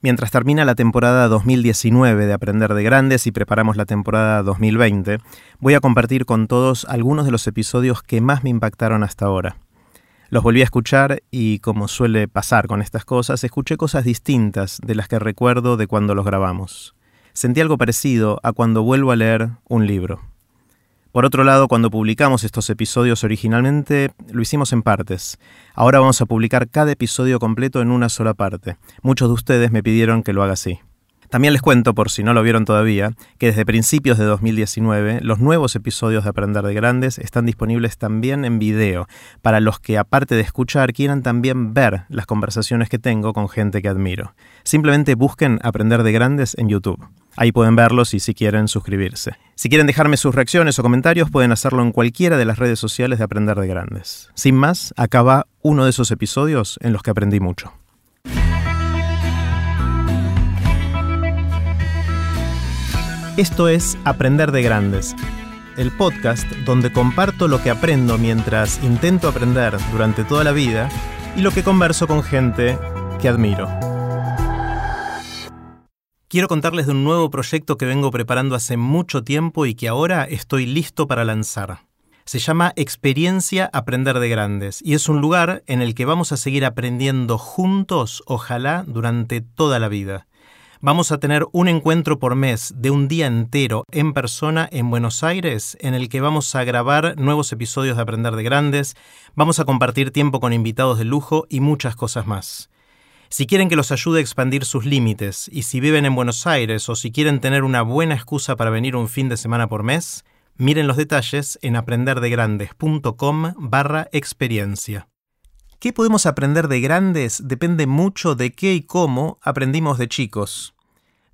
Mientras termina la temporada 2019 de Aprender de Grandes y preparamos la temporada 2020, voy a compartir con todos algunos de los episodios que más me impactaron hasta ahora. Los volví a escuchar y, como suele pasar con estas cosas, escuché cosas distintas de las que recuerdo de cuando los grabamos. Sentí algo parecido a cuando vuelvo a leer un libro. Por otro lado, cuando publicamos estos episodios originalmente, lo hicimos en partes. Ahora vamos a publicar cada episodio completo en una sola parte. Muchos de ustedes me pidieron que lo haga así. También les cuento, por si no lo vieron todavía, que desde principios de 2019 los nuevos episodios de Aprender de Grandes están disponibles también en video, para los que aparte de escuchar quieran también ver las conversaciones que tengo con gente que admiro. Simplemente busquen Aprender de Grandes en YouTube. Ahí pueden verlos y si quieren suscribirse. Si quieren dejarme sus reacciones o comentarios pueden hacerlo en cualquiera de las redes sociales de Aprender de Grandes. Sin más, acá va uno de esos episodios en los que aprendí mucho. Esto es Aprender de Grandes, el podcast donde comparto lo que aprendo mientras intento aprender durante toda la vida y lo que converso con gente que admiro. Quiero contarles de un nuevo proyecto que vengo preparando hace mucho tiempo y que ahora estoy listo para lanzar. Se llama Experiencia Aprender de Grandes y es un lugar en el que vamos a seguir aprendiendo juntos, ojalá, durante toda la vida. Vamos a tener un encuentro por mes de un día entero en persona en Buenos Aires en el que vamos a grabar nuevos episodios de Aprender de Grandes, vamos a compartir tiempo con invitados de lujo y muchas cosas más. Si quieren que los ayude a expandir sus límites y si viven en Buenos Aires o si quieren tener una buena excusa para venir un fin de semana por mes, miren los detalles en aprenderdegrandes.com barra experiencia. ¿Qué podemos aprender de grandes? Depende mucho de qué y cómo aprendimos de chicos.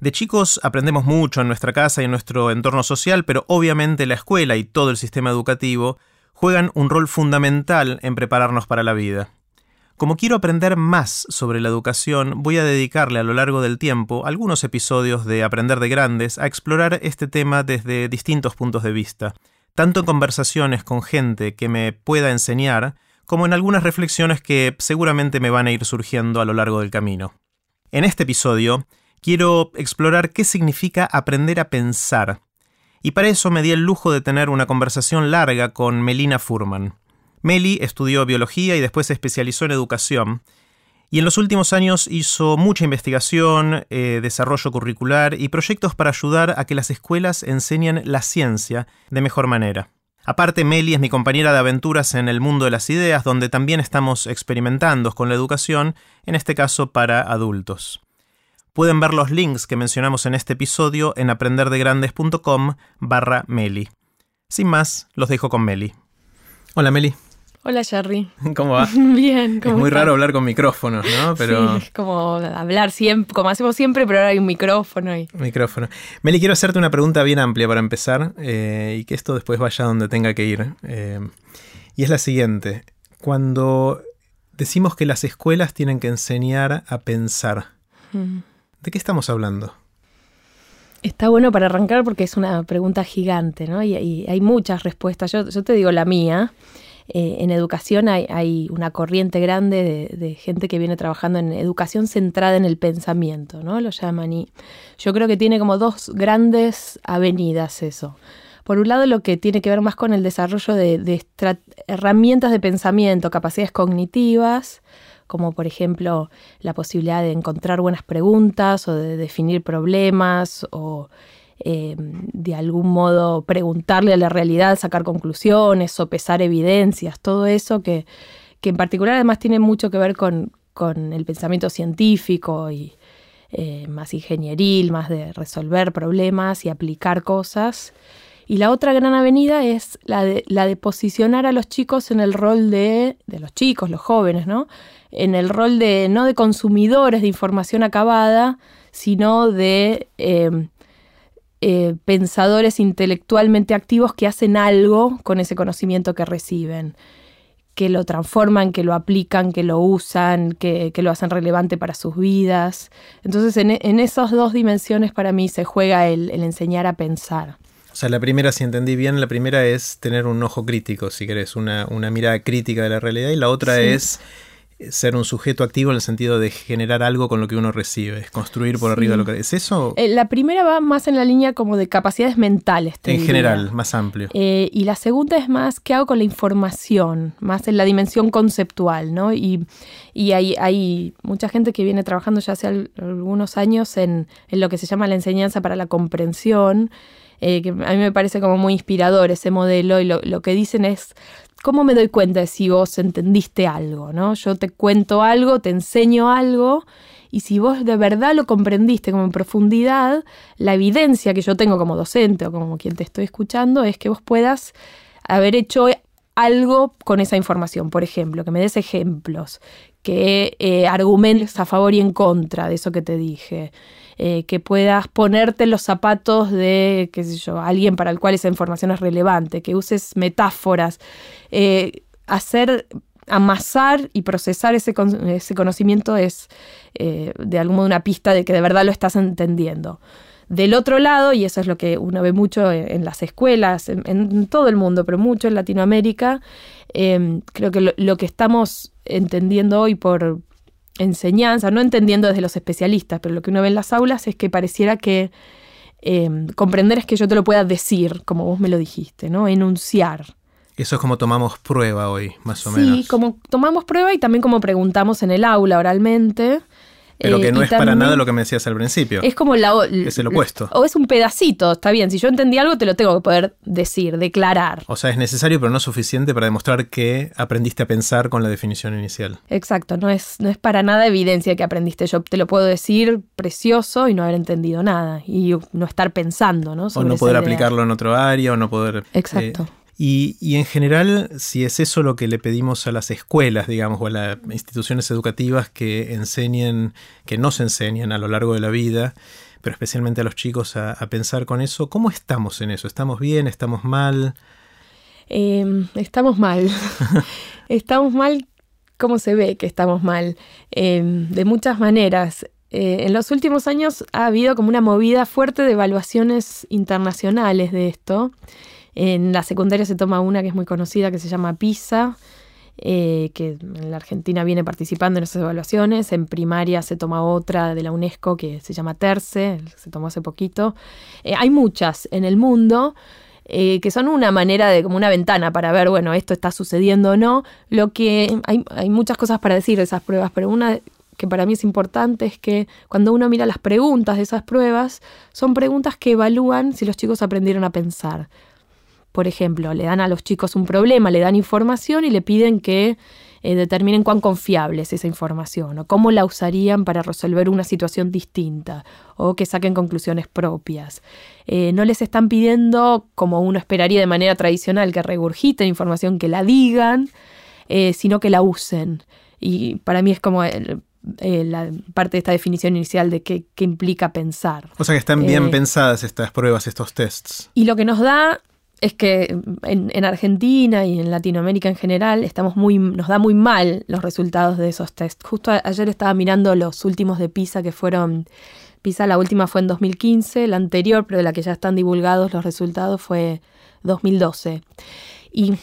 De chicos aprendemos mucho en nuestra casa y en nuestro entorno social, pero obviamente la escuela y todo el sistema educativo juegan un rol fundamental en prepararnos para la vida. Como quiero aprender más sobre la educación, voy a dedicarle a lo largo del tiempo algunos episodios de Aprender de Grandes a explorar este tema desde distintos puntos de vista, tanto en conversaciones con gente que me pueda enseñar, como en algunas reflexiones que seguramente me van a ir surgiendo a lo largo del camino. En este episodio quiero explorar qué significa aprender a pensar, y para eso me di el lujo de tener una conversación larga con Melina Furman. Meli estudió biología y después se especializó en educación, y en los últimos años hizo mucha investigación, eh, desarrollo curricular y proyectos para ayudar a que las escuelas enseñen la ciencia de mejor manera. Aparte, Meli es mi compañera de aventuras en el mundo de las ideas, donde también estamos experimentando con la educación, en este caso para adultos. Pueden ver los links que mencionamos en este episodio en aprenderdegrandes.com barra Meli. Sin más, los dejo con Meli. Hola Meli. Hola Jerry. ¿Cómo va? Bien, Es muy raro hablar con micrófonos, ¿no? Pero... Sí, es como hablar siempre, como hacemos siempre, pero ahora hay un micrófono. Y... Micrófono. Meli, quiero hacerte una pregunta bien amplia para empezar eh, y que esto después vaya donde tenga que ir. Eh, y es la siguiente. Cuando decimos que las escuelas tienen que enseñar a pensar, mm. ¿de qué estamos hablando? Está bueno para arrancar porque es una pregunta gigante, ¿no? Y, y hay muchas respuestas. Yo, yo te digo la mía. Eh, en educación hay, una corriente grande de, gente que viene trabajando en educación centrada en el pensamiento, ¿no? Lo llaman y yo creo que tiene como dos grandes avenidas eso. Por un lado, lo que tiene que ver más con el desarrollo de, herramientas de pensamiento, capacidades cognitivas, como por ejemplo la posibilidad de encontrar buenas preguntas o de definir problemas o eh, de algún modo preguntarle a la realidad, sacar conclusiones, sopesar evidencias, todo eso que, en particular además tiene mucho que ver con, el pensamiento científico y eh, más ingenieril, más de resolver problemas y aplicar cosas. Y la otra gran avenida es la de, la de posicionar a los chicos en el rol de, de los chicos, los jóvenes, ¿no? En el rol de, no de consumidores de información acabada, sino de eh, eh, pensadores intelectualmente activos que hacen algo con ese conocimiento que reciben, que lo transforman, que lo aplican, que lo usan, que, lo hacen relevante para sus vidas. Entonces en, esas dos dimensiones para mí se juega el, enseñar a pensar. O sea, la primera, si entendí bien, la primera es tener un ojo crítico, si querés, una, mirada crítica de la realidad, y la otra es ser un sujeto activo en el sentido de generar algo con lo que uno recibe, es construir por arriba lo que... ¿Es eso? Eh, la primera va más en la línea como de capacidades mentales. en general, más amplio. Eh, y la segunda es más qué hago con la información, más en la dimensión conceptual, ¿no? Y, y hay, hay mucha gente que viene trabajando ya hace algunos años en, en lo que se llama la enseñanza para la comprensión. Eh, que a mí me parece como muy inspirador ese modelo y lo, lo que dicen es ¿cómo me doy cuenta de si vos entendiste algo? ¿no? Yo te cuento algo, te enseño algo, y si vos de verdad lo comprendiste como en profundidad, la evidencia que yo tengo como docente o como quien te estoy escuchando es que vos puedas haber hecho algo con esa información. Por ejemplo, que me des ejemplos, que eh, argumentes a favor y en contra de eso que te dije. Eh, que puedas ponerte los zapatos de, qué sé yo, alguien para el cual esa información es relevante, que uses metáforas, eh, hacer amasar y procesar ese, ese conocimiento es eh, de algún modo una pista de que de verdad lo estás entendiendo. Del otro lado, y eso es lo que uno ve mucho en, las escuelas, en, todo el mundo, pero mucho en Latinoamérica, creo que lo, que estamos entendiendo hoy por, enseñanza, no entendiendo desde los especialistas, pero lo que uno ve en las aulas es que pareciera que eh, comprender es que yo te lo pueda decir, como vos me lo dijiste, ¿no? Enunciar. Eso es como tomamos prueba hoy, más o menos. Sí, como tomamos prueba y también como preguntamos en el aula oralmente. Pero que eh, no es para nada lo que me decías al principio. Es como la, es el opuesto. O es un pedacito, está bien. Si yo entendí algo, te lo tengo que poder decir, declarar. O sea, es necesario, pero no suficiente para demostrar que aprendiste a pensar con la definición inicial. Exacto, no es, no es para nada evidencia que aprendiste. Yo te lo puedo decir precioso y no haber entendido nada. Y no estar pensando, ¿no? o no poder aplicarlo en otro área, o no poder. Exacto. Eh, y, en general, si es eso lo que le pedimos a las escuelas, digamos, o a las instituciones educativas que enseñen, que nos enseñan a lo largo de la vida, pero especialmente a los chicos a, pensar con eso, ¿cómo estamos en eso? ¿Estamos bien? ¿Estamos mal? Em, estamos mal. estamos mal, ¿cómo se ve que estamos mal? Em, de muchas maneras. Eh, en los últimos años ha habido como una movida fuerte de evaluaciones internacionales de esto. En la secundaria se toma una que es muy conocida, que se llama PISA, eh, que en la Argentina viene participando en esas evaluaciones. En primaria se toma otra de la UNESCO que se llama TERCE, se tomó hace poquito. Eh, hay muchas en el mundo. Eh, que son una manera de como una ventana para ver, bueno, esto está sucediendo o no. Lo que hay, hay muchas cosas para decir de esas pruebas, pero una que para mí es importante es que cuando uno mira las preguntas de esas pruebas, son preguntas que evalúan si los chicos aprendieron a pensar. Por ejemplo, le dan a los chicos un problema, le dan información y le piden que eh, determinen cuán confiable es esa información o cómo la usarían para resolver una situación distinta o que saquen conclusiones propias. Eh, no les están pidiendo, como uno esperaría de manera tradicional, que regurgiten información, que la digan, eh, sino que la usen. Y para mí es como la parte de esta definición inicial de qué, implica pensar. O sea que están bien pensadas estas pruebas, estos tests. Y lo que nos da es que en, Argentina y en Latinoamérica en general estamos muy, nos da muy mal los resultados de esos test. Justo ayer estaba mirando los últimos de PISA que fueron, PISA la última fue en 2015, la anterior, pero de la que ya están divulgados los resultados fue 2012. Y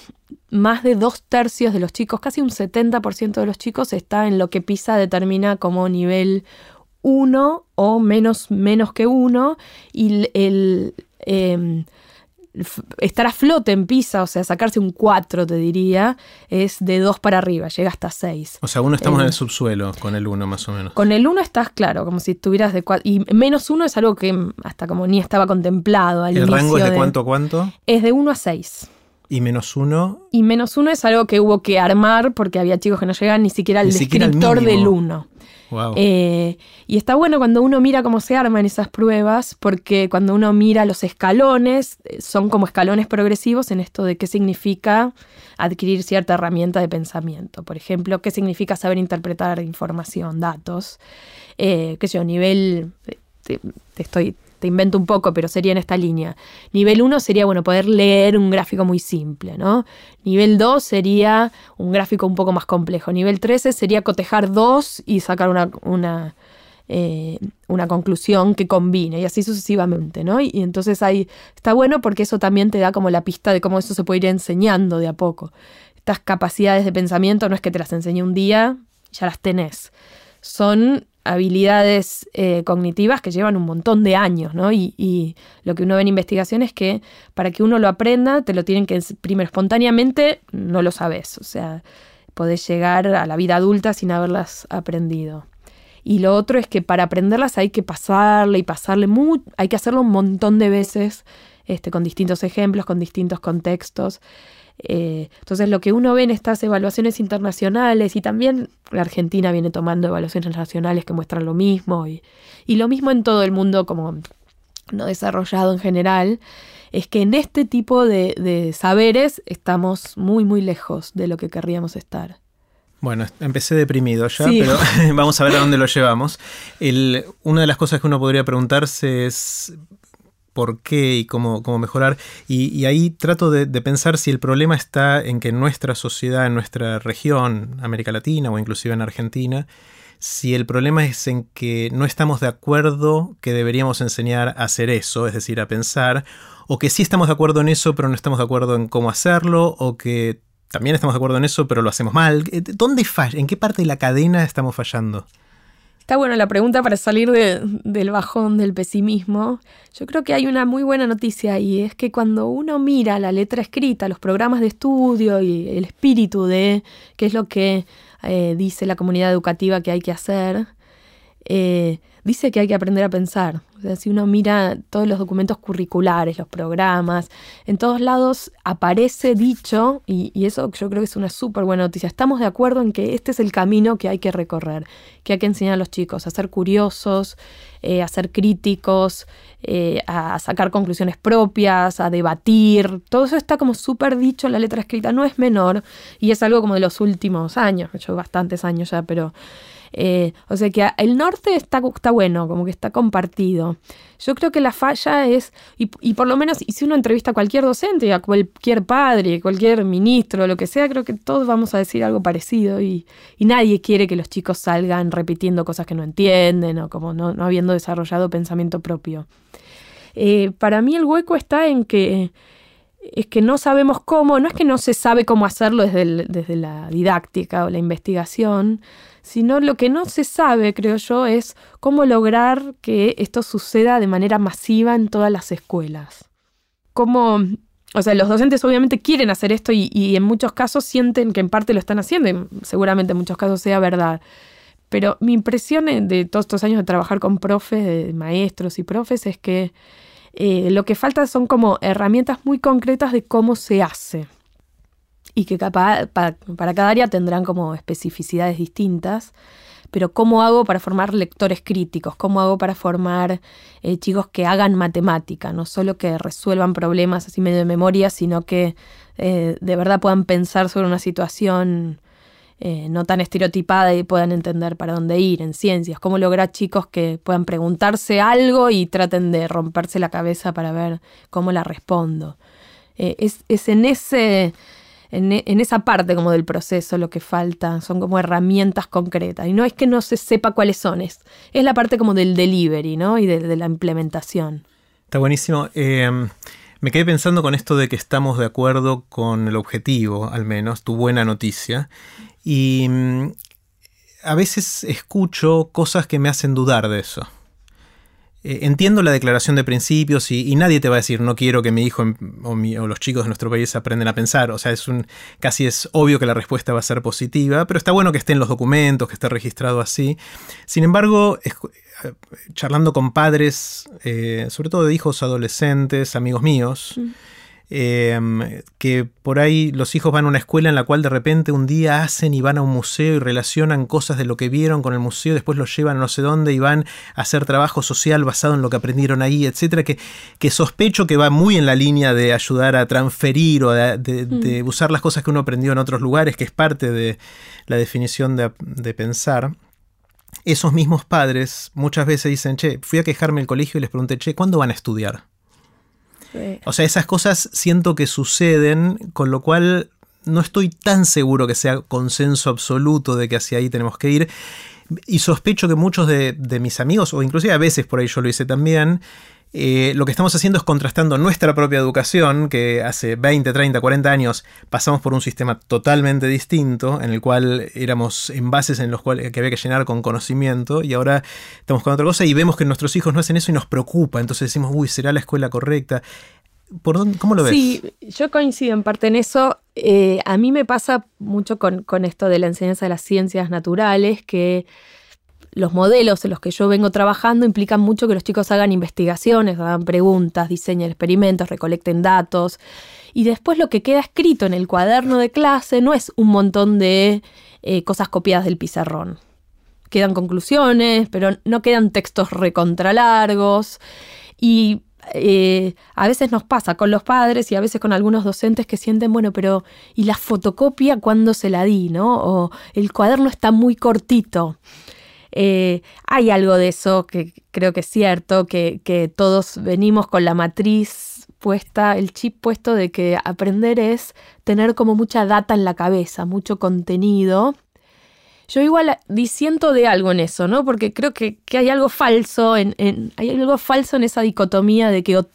más de dos tercios de los chicos, casi un 70% de los chicos está en lo que PISA determina como nivel 1 o menos, menos que 1 y el... Em, estar a flote en Pisa, o sea, sacarse un 4, te diría, es de 2 para arriba, llega hasta 6. O sea, uno estamos en el subsuelo con el 1 más o menos. Con el 1 estás, claro, como si estuvieras de 4. Y menos 1 es algo que hasta como ni estaba contemplado. Al ¿El rango es de, cuánto a cuánto? Es de 1 a 6. ¿Y menos 1? Y menos 1 es algo que hubo que armar porque había chicos que no llegaban ni siquiera al descriptor del 1. Eh, y está bueno cuando uno mira cómo se arman esas pruebas, porque cuando uno mira los escalones, eh, son como escalones progresivos en esto de qué significa adquirir cierta herramienta de pensamiento. Por ejemplo, qué significa saber interpretar información, datos. Eh, qué sé yo, nivel, te estoy te invento un poco, pero sería en esta línea. Nivel 1 sería, bueno, poder leer un gráfico muy simple, ¿no? Nivel 2 sería un gráfico un poco más complejo. Nivel 13 sería cotejar dos y sacar una, una, eh, una conclusión que combine, y así sucesivamente, ¿no? Y, entonces ahí está bueno porque eso también te da como la pista de cómo eso se puede ir enseñando de a poco. Estas capacidades de pensamiento no es que te las enseñe un día ya las tenés. Son habilidades eh, cognitivas que llevan un montón de años, ¿no? Y, lo que uno ve en investigación es que para que uno lo aprenda, te lo tienen que primero espontáneamente, no lo sabes. O sea, podés llegar a la vida adulta sin haberlas aprendido. Y lo otro es que para aprenderlas hay que pasarle y pasarle, hay que hacerlo un montón de veces, este, con distintos ejemplos, con distintos contextos. Eh, entonces lo que uno ve en estas evaluaciones internacionales y también la Argentina viene tomando evaluaciones nacionales que muestran lo mismo y, lo mismo en todo el mundo como no desarrollado en general, es que en este tipo de, saberes estamos muy muy lejos de lo que querríamos estar. Bueno, empecé deprimido ya, pero vamos a ver a dónde lo llevamos. una de las cosas que uno podría preguntarse es por qué y cómo, cómo mejorar. Y, ahí trato de, pensar si el problema está en que nuestra sociedad, en nuestra región, América Latina o inclusive en Argentina, si el problema es en que no estamos de acuerdo que deberíamos enseñar a hacer eso, es decir, a pensar, o que sí estamos de acuerdo en eso, pero no estamos de acuerdo en cómo hacerlo, o que también estamos de acuerdo en eso, pero lo hacemos mal. ¿Dónde falla? ¿En qué parte de la cadena estamos fallando? Está buena la pregunta para salir del bajón del pesimismo. Yo creo que hay una muy buena noticia y es que cuando uno mira la letra escrita, los programas de estudio y el espíritu de qué es lo que eh, dice la comunidad educativa que hay que hacer, eh, dice que hay que aprender a pensar. O sea, si uno mira todos los documentos curriculares, los programas, en todos lados aparece dicho, y, eso yo creo que es una súper buena noticia. Estamos de acuerdo en que este es el camino que hay que recorrer, que hay que enseñar a los chicos a ser curiosos, eh, a ser críticos, eh, a sacar conclusiones propias, a debatir. Todo eso está como súper dicho en la letra escrita, no es menor, y es algo como de los últimos años, yo bastantes años ya, pero eh, o sea que el norte está, está bueno, como que está compartido. Yo creo que la falla es, y, por lo menos, y si uno entrevista a cualquier docente, a cualquier padre, cualquier ministro, lo que sea, creo que todos vamos a decir algo parecido y, nadie quiere que los chicos salgan repitiendo cosas que no entienden o como no, habiendo desarrollado pensamiento propio. Eh, para mí el hueco está en que es que no sabemos cómo, no es que no se sabe cómo hacerlo desde, desde la didáctica o la investigación, sino lo que no se sabe, creo yo, es cómo lograr que esto suceda de manera masiva en todas las escuelas. Cómo, o sea, los docentes obviamente quieren hacer esto y, en muchos casos sienten que en parte lo están haciendo, y seguramente en muchos casos sea verdad. Pero mi impresión de todos estos años de trabajar con profes, de maestros y profes, es que eh, lo que falta son como herramientas muy concretas de cómo se hace y que para, cada área tendrán como especificidades distintas. Pero ¿cómo hago para formar lectores críticos? ¿Cómo hago para formar eh, chicos que hagan matemática? No solo que resuelvan problemas así medio de memoria, sino que eh, de verdad puedan pensar sobre una situación eh, no tan estereotipada y puedan entender para dónde ir en ciencias. ¿Cómo lograr chicos que puedan preguntarse algo y traten de romperse la cabeza para ver cómo la respondo? es, es en ese en, esa parte como del proceso lo que falta, son como herramientas concretas. Y no es que no se sepa cuáles son, es, es la parte como del delivery, ¿no? Y de, la implementación. Está buenísimo. Em, me quedé pensando con esto de que estamos de acuerdo con el objetivo, al menos, tu buena noticia. Y mm, a veces escucho cosas que me hacen dudar de eso. Eh, entiendo la declaración de principios y, nadie te va a decir no quiero que mi hijo o, los chicos de nuestro país aprendan a pensar. O sea, es un casi es obvio que la respuesta va a ser positiva, pero está bueno que esté en los documentos, que esté registrado así. Sin embargo, eh, charlando con padres, eh, sobre todo de hijos adolescentes, amigos míos, mm. Em, que por ahí los hijos van a una escuela en la cual de repente un día hacen y van a un museo y relacionan cosas de lo que vieron con el museo, después los llevan a no sé dónde y van a hacer trabajo social basado en lo que aprendieron ahí, etcétera, que, que sospecho que va muy en la línea de ayudar a transferir o de, mm. usar las cosas que uno aprendió en otros lugares, que es parte de la definición de, de pensar esos mismos padres muchas veces dicen, che, fui a quejarme el colegio y les pregunté, che, ¿cuándo van a estudiar? O sea, esas cosas siento que suceden, con lo cual no estoy tan seguro que sea consenso absoluto de que hacia ahí tenemos que ir. Y sospecho que muchos de, mis amigos, o inclusive a veces por ahí yo lo hice también, eh, lo que estamos haciendo es contrastando nuestra propia educación, que hace 20, 30, 40 años pasamos por un sistema totalmente distinto, en el cual éramos envases en los cuales que había que llenar con conocimiento, y ahora estamos con otra cosa y vemos que nuestros hijos no hacen eso y nos preocupa. Entonces decimos, uy, ¿será la escuela correcta? ¿Por dónde, ¿Cómo lo ves? Sí, yo coincido en parte en eso. Eh, a mí me pasa mucho con esto de la enseñanza de las ciencias naturales, que los modelos en los que yo vengo trabajando implican mucho que los chicos hagan investigaciones, hagan preguntas, diseñen experimentos, recolecten datos. Y después lo que queda escrito en el cuaderno de clase no es un montón de eh, cosas copiadas del pizarrón. Quedan conclusiones, pero no quedan textos recontralargos. Y eh, a veces nos pasa con los padres y a veces con algunos docentes que sienten, bueno, pero ¿y la fotocopia cuándo se la di? ¿no? O el cuaderno está muy cortito. Eh, hay algo de eso que creo que es cierto, que, que todos venimos con la matriz puesta, el chip puesto de que aprender es tener como mucha data en la cabeza, mucho contenido yo igual disiento de algo en eso, ¿no? Porque creo que, hay algo falso en, hay algo falso en esa dicotomía de que o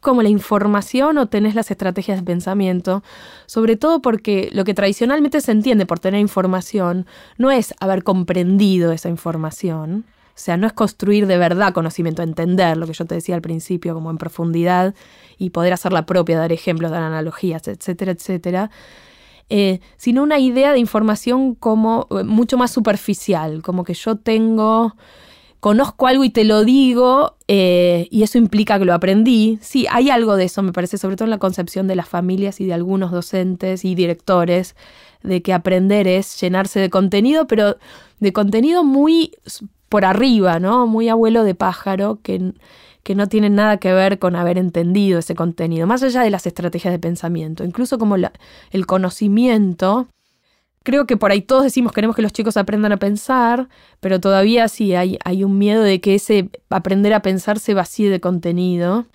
como la información o tenés las estrategias de pensamiento, sobre todo porque lo que tradicionalmente se entiende por tener información no es haber comprendido esa información, o sea, no es construir de verdad conocimiento, entender lo que yo te decía al principio, como en profundidad y poder hacerla propia, dar ejemplos, dar analogías, etcétera, etcétera, eh, sino una idea de información como eh, mucho más superficial, como que yo tengo, conozco algo y te lo digo eh, y eso implica que lo aprendí. Sí, hay algo de eso, me parece, sobre todo en la concepción de las familias y de algunos docentes y directores, de que aprender es llenarse de contenido, pero de contenido muy por arriba, ¿no? Muy abuelo de pájaro, que que no tienen nada que ver con haber entendido ese contenido, más allá de las estrategias de pensamiento, incluso como el conocimiento. Creo que por ahí todos decimos queremos que los chicos aprendan a pensar, pero todavía sí hay, hay un miedo de que ese aprender a pensar se vacíe de contenido.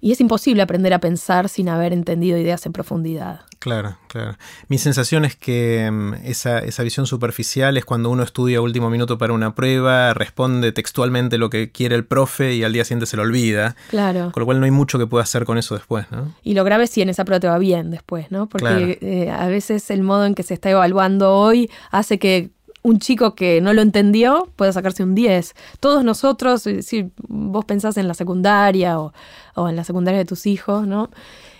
Y es imposible aprender a pensar sin haber entendido ideas en profundidad. Claro, claro. Mi sensación es que mm, esa, esa, visión superficial es cuando uno estudia último minuto para una prueba, responde textualmente lo que quiere el profe y al día siguiente se lo olvida. Claro. Con lo cual no hay mucho que pueda hacer con eso después, ¿no? Y lo grave es si en esa prueba te va bien después, ¿no? Porque eh, a veces el modo en que se está evaluando hoy hace que un chico que no lo entendió puede sacarse un 10. Todos nosotros, eh, si vos pensás en la secundaria o, en la secundaria de tus hijos, ¿no?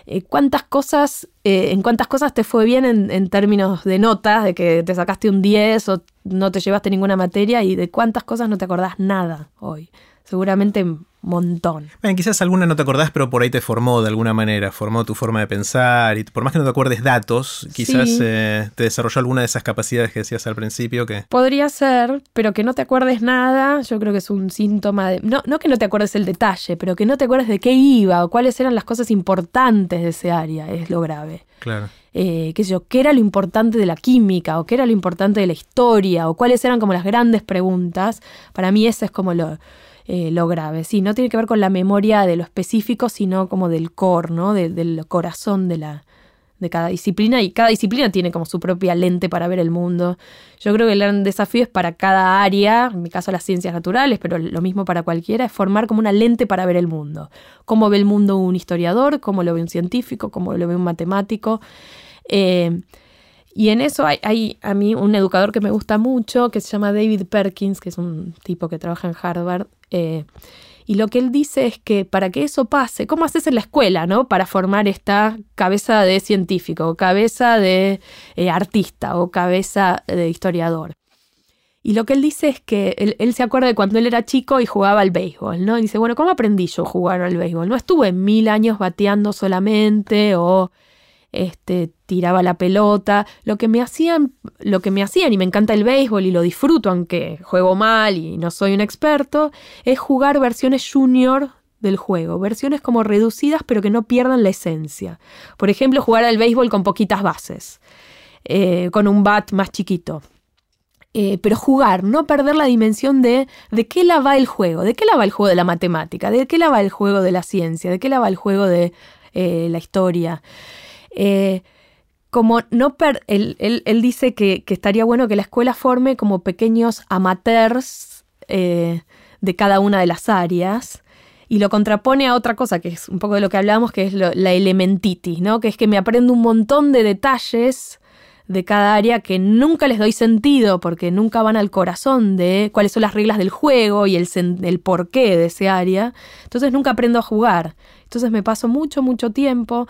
Eh, ¿Cuántas cosas, eh, en cuántas cosas te fue bien en, términos de notas, de que te sacaste un 10 o no te llevaste ninguna materia y de cuántas cosas no te acordás nada hoy? Seguramente montón. Bueno, quizás alguna no te acordás, pero por ahí te formó de alguna manera, formó tu forma de pensar y por más que no te acuerdes datos, quizás eh, te desarrolló alguna de esas capacidades que decías al principio que... Podría ser, pero que no te acuerdes nada, yo creo que es un síntoma de... No, no que no te acuerdes el detalle, pero que no te acuerdes de qué iba o cuáles eran las cosas importantes de ese área, es lo grave. Claro. Eh, qué sé yo, qué era lo importante de la química o qué era lo importante de la historia o cuáles eran como las grandes preguntas. Para mí eso es como lo, eh, lo grave. Sí, no tiene que ver con la memoria de lo específico, sino como del core, ¿no? del corazón de la de cada disciplina y cada disciplina tiene como su propia lente para ver el mundo. Yo creo que el gran desafío es para cada área, en mi caso las ciencias naturales, pero lo mismo para cualquiera, es formar como una lente para ver el mundo. Cómo ve el mundo un historiador, cómo lo ve un científico, cómo lo ve un matemático. Eh, y en eso hay, a mí un educador que me gusta mucho, que se llama David Perkins, que es un tipo que trabaja en Harvard. Eh, y lo que él dice es que para que eso pase, ¿cómo haces en la escuela, no? Para formar esta cabeza de científico, cabeza de eh, artista, o cabeza de historiador. Y lo que él dice es que él, él, se acuerda de cuando él era chico y jugaba al béisbol, ¿no? Y dice, bueno, ¿cómo aprendí yo a jugar al béisbol? No estuve mil años bateando solamente o este, tiraba la pelota, lo que me hacían, lo que me hacían, y me encanta el béisbol y lo disfruto, aunque juego mal y no soy un experto, es jugar versiones junior del juego, versiones como reducidas pero que no pierdan la esencia. Por ejemplo, jugar al béisbol con poquitas bases, eh, con un bat más chiquito. Eh, pero jugar, no perder la dimensión de de qué la va el juego, de qué la va el juego de la matemática, de qué la va el juego de la ciencia, de qué la va el juego de eh, la historia. Eh, como no él, dice que, estaría bueno que la escuela forme como pequeños amateurs eh, de cada una de las áreas. y lo contrapone a otra cosa, que es un poco de lo que hablábamos, que es la elementitis, ¿no? Que es que me aprendo un montón de detalles de cada área que nunca les doy sentido porque nunca van al corazón de cuáles son las reglas del juego y el, el porqué de ese área. Entonces nunca aprendo a jugar. Entonces me paso mucho, mucho tiempo.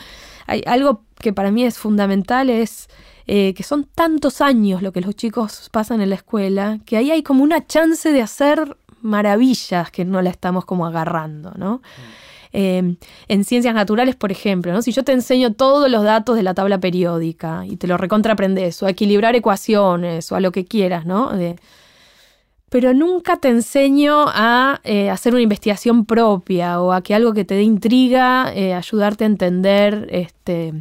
Hay algo que para mí es fundamental es eh, que son tantos años lo que los chicos pasan en la escuela, que ahí hay como una chance de hacer maravillas que no la estamos como agarrando, ¿no? Em, en ciencias naturales, por ejemplo, ¿no? si yo te enseño todos los datos de la tabla periódica y te lo recontraprendes, o a equilibrar ecuaciones, o a lo que quieras, ¿no? pero nunca te enseño a eh, hacer una investigación propia o a que algo que te dé intriga, eh, ayudarte a entender este,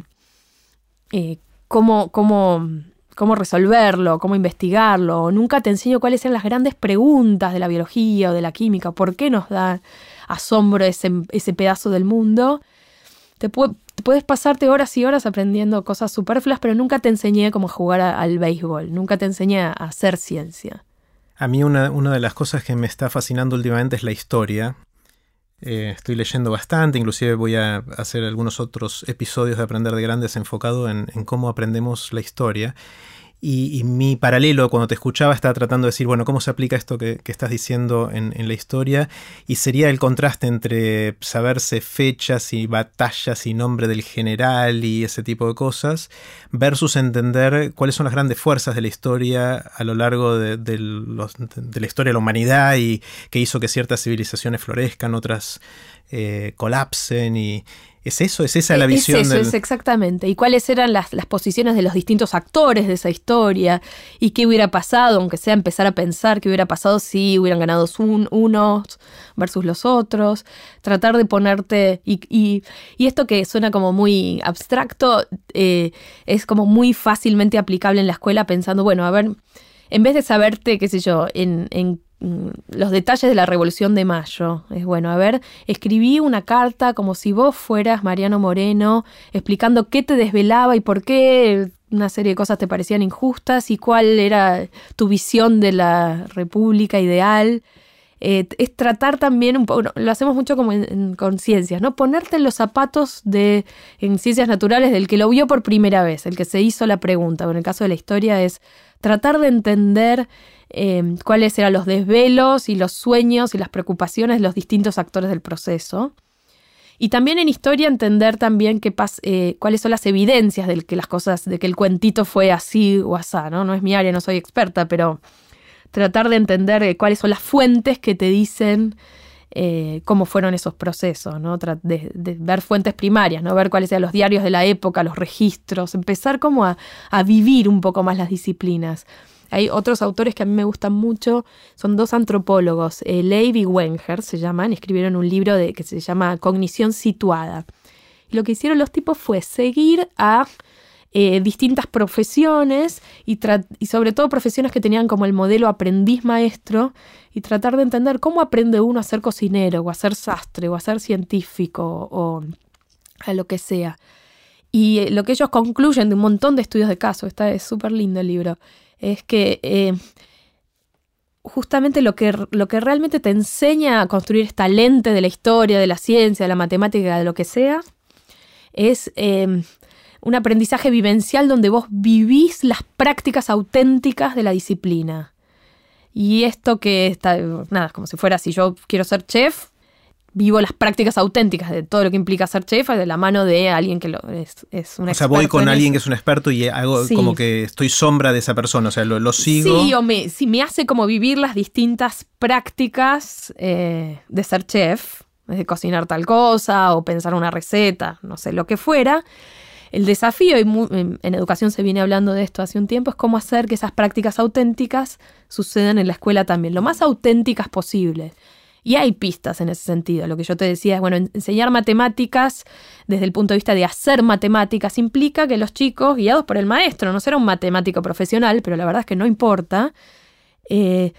eh, cómo, cómo, cómo resolverlo, cómo investigarlo. Nunca te enseño cuáles son las grandes preguntas de la biología o de la química, por qué nos da asombro ese, ese pedazo del mundo. Te, puedes pasarte horas y horas aprendiendo cosas superfluas, pero nunca te enseñé cómo jugar al béisbol, nunca te enseñé a hacer ciencia. A mí una, una, de las cosas que me está fascinando últimamente es la historia. Eh, estoy leyendo bastante, inclusive voy a hacer algunos otros episodios de Aprender de Grandes enfocado en, en cómo aprendemos la historia. Y, mi paralelo cuando te escuchaba estaba tratando de decir, bueno, ¿cómo se aplica esto que, estás diciendo en, la historia? Y sería el contraste entre saberse fechas y batallas y nombre del general y ese tipo de cosas, versus entender cuáles son las grandes fuerzas de la historia a lo largo de, la historia de la humanidad y que hizo que ciertas civilizaciones florezcan, otras eh, colapsen y ¿Es eso? ¿Es esa la visión? Es eso, es exactamente. ¿Y cuáles eran las, posiciones de los distintos actores de esa historia? ¿Y qué hubiera pasado, aunque sea empezar a pensar qué hubiera pasado si hubieran ganado unos versus los otros? Tratar de ponerte... Y, esto que suena como muy abstracto, eh, es como muy fácilmente aplicable en la escuela pensando, bueno, a ver, en vez de saberte, qué sé yo, en, en los detalles de la Revolución de Mayo. Es bueno, a ver, escribí una carta como si vos fueras Mariano Moreno, explicando qué te desvelaba y por qué una serie de cosas te parecían injustas y cuál era tu visión de la República ideal. Eh, es tratar también un poco, lo hacemos mucho como en, conciencias, ¿no? Ponerte en los zapatos de, en ciencias naturales del que lo vio por primera vez, el que se hizo la pregunta. en el caso de la historia es tratar de entender Em, cuáles eran los desvelos y los sueños y las preocupaciones de los distintos actores del proceso. Y también en historia entender también qué eh, cuáles son las evidencias de que las cosas, de que el cuentito fue así o asá, ¿no? No es mi área, no soy experta, pero tratar de entender eh, cuáles son las fuentes que te dicen eh, cómo fueron esos procesos, ¿no? De, ver fuentes primarias, ¿no? Ver cuáles eran los diarios de la época, los registros, empezar como a, a vivir un poco más las disciplinas. Hay otros autores que a mí me gustan mucho, son dos antropólogos, eh, y Wenger se llaman, escribieron un libro que se llama Cognición Situada. Y lo que hicieron los tipos fue seguir a eh, distintas profesiones y, y, sobre todo profesiones que tenían como el modelo aprendiz maestro y tratar de entender cómo aprende uno a ser cocinero o a ser sastre o a ser científico o a lo que sea. Y eh, lo que ellos concluyen de un montón de estudios de caso, está es súper lindo el libro, es que eh, justamente lo que, lo que realmente te enseña a construir esta lente de la historia, de la ciencia, de la matemática, de lo que sea, es eh, un aprendizaje vivencial donde vos vivís las prácticas auténticas de la disciplina. Y esto que está, nada, como si fuera, si yo quiero ser chef, vivo las prácticas auténticas de todo lo que implica ser chef de la mano de alguien que lo, es, es un O sea, voy con alguien que es un experto y hago como que estoy sombra de esa persona, o sea, lo, sigo. Sí, o me, si me hace como vivir las distintas prácticas eh, de ser chef, de cocinar tal cosa o pensar una receta, no sé, lo que fuera. El desafío, y en educación se viene hablando de esto hace un tiempo, es cómo hacer que esas prácticas auténticas sucedan en la escuela también, lo más auténticas posible. Y hay pistas en ese sentido. Lo que yo te decía es, bueno, enseñar matemáticas desde el punto de vista de hacer matemáticas implica que los chicos, guiados por el maestro, no será un matemático profesional, pero la verdad es que no importa, eh,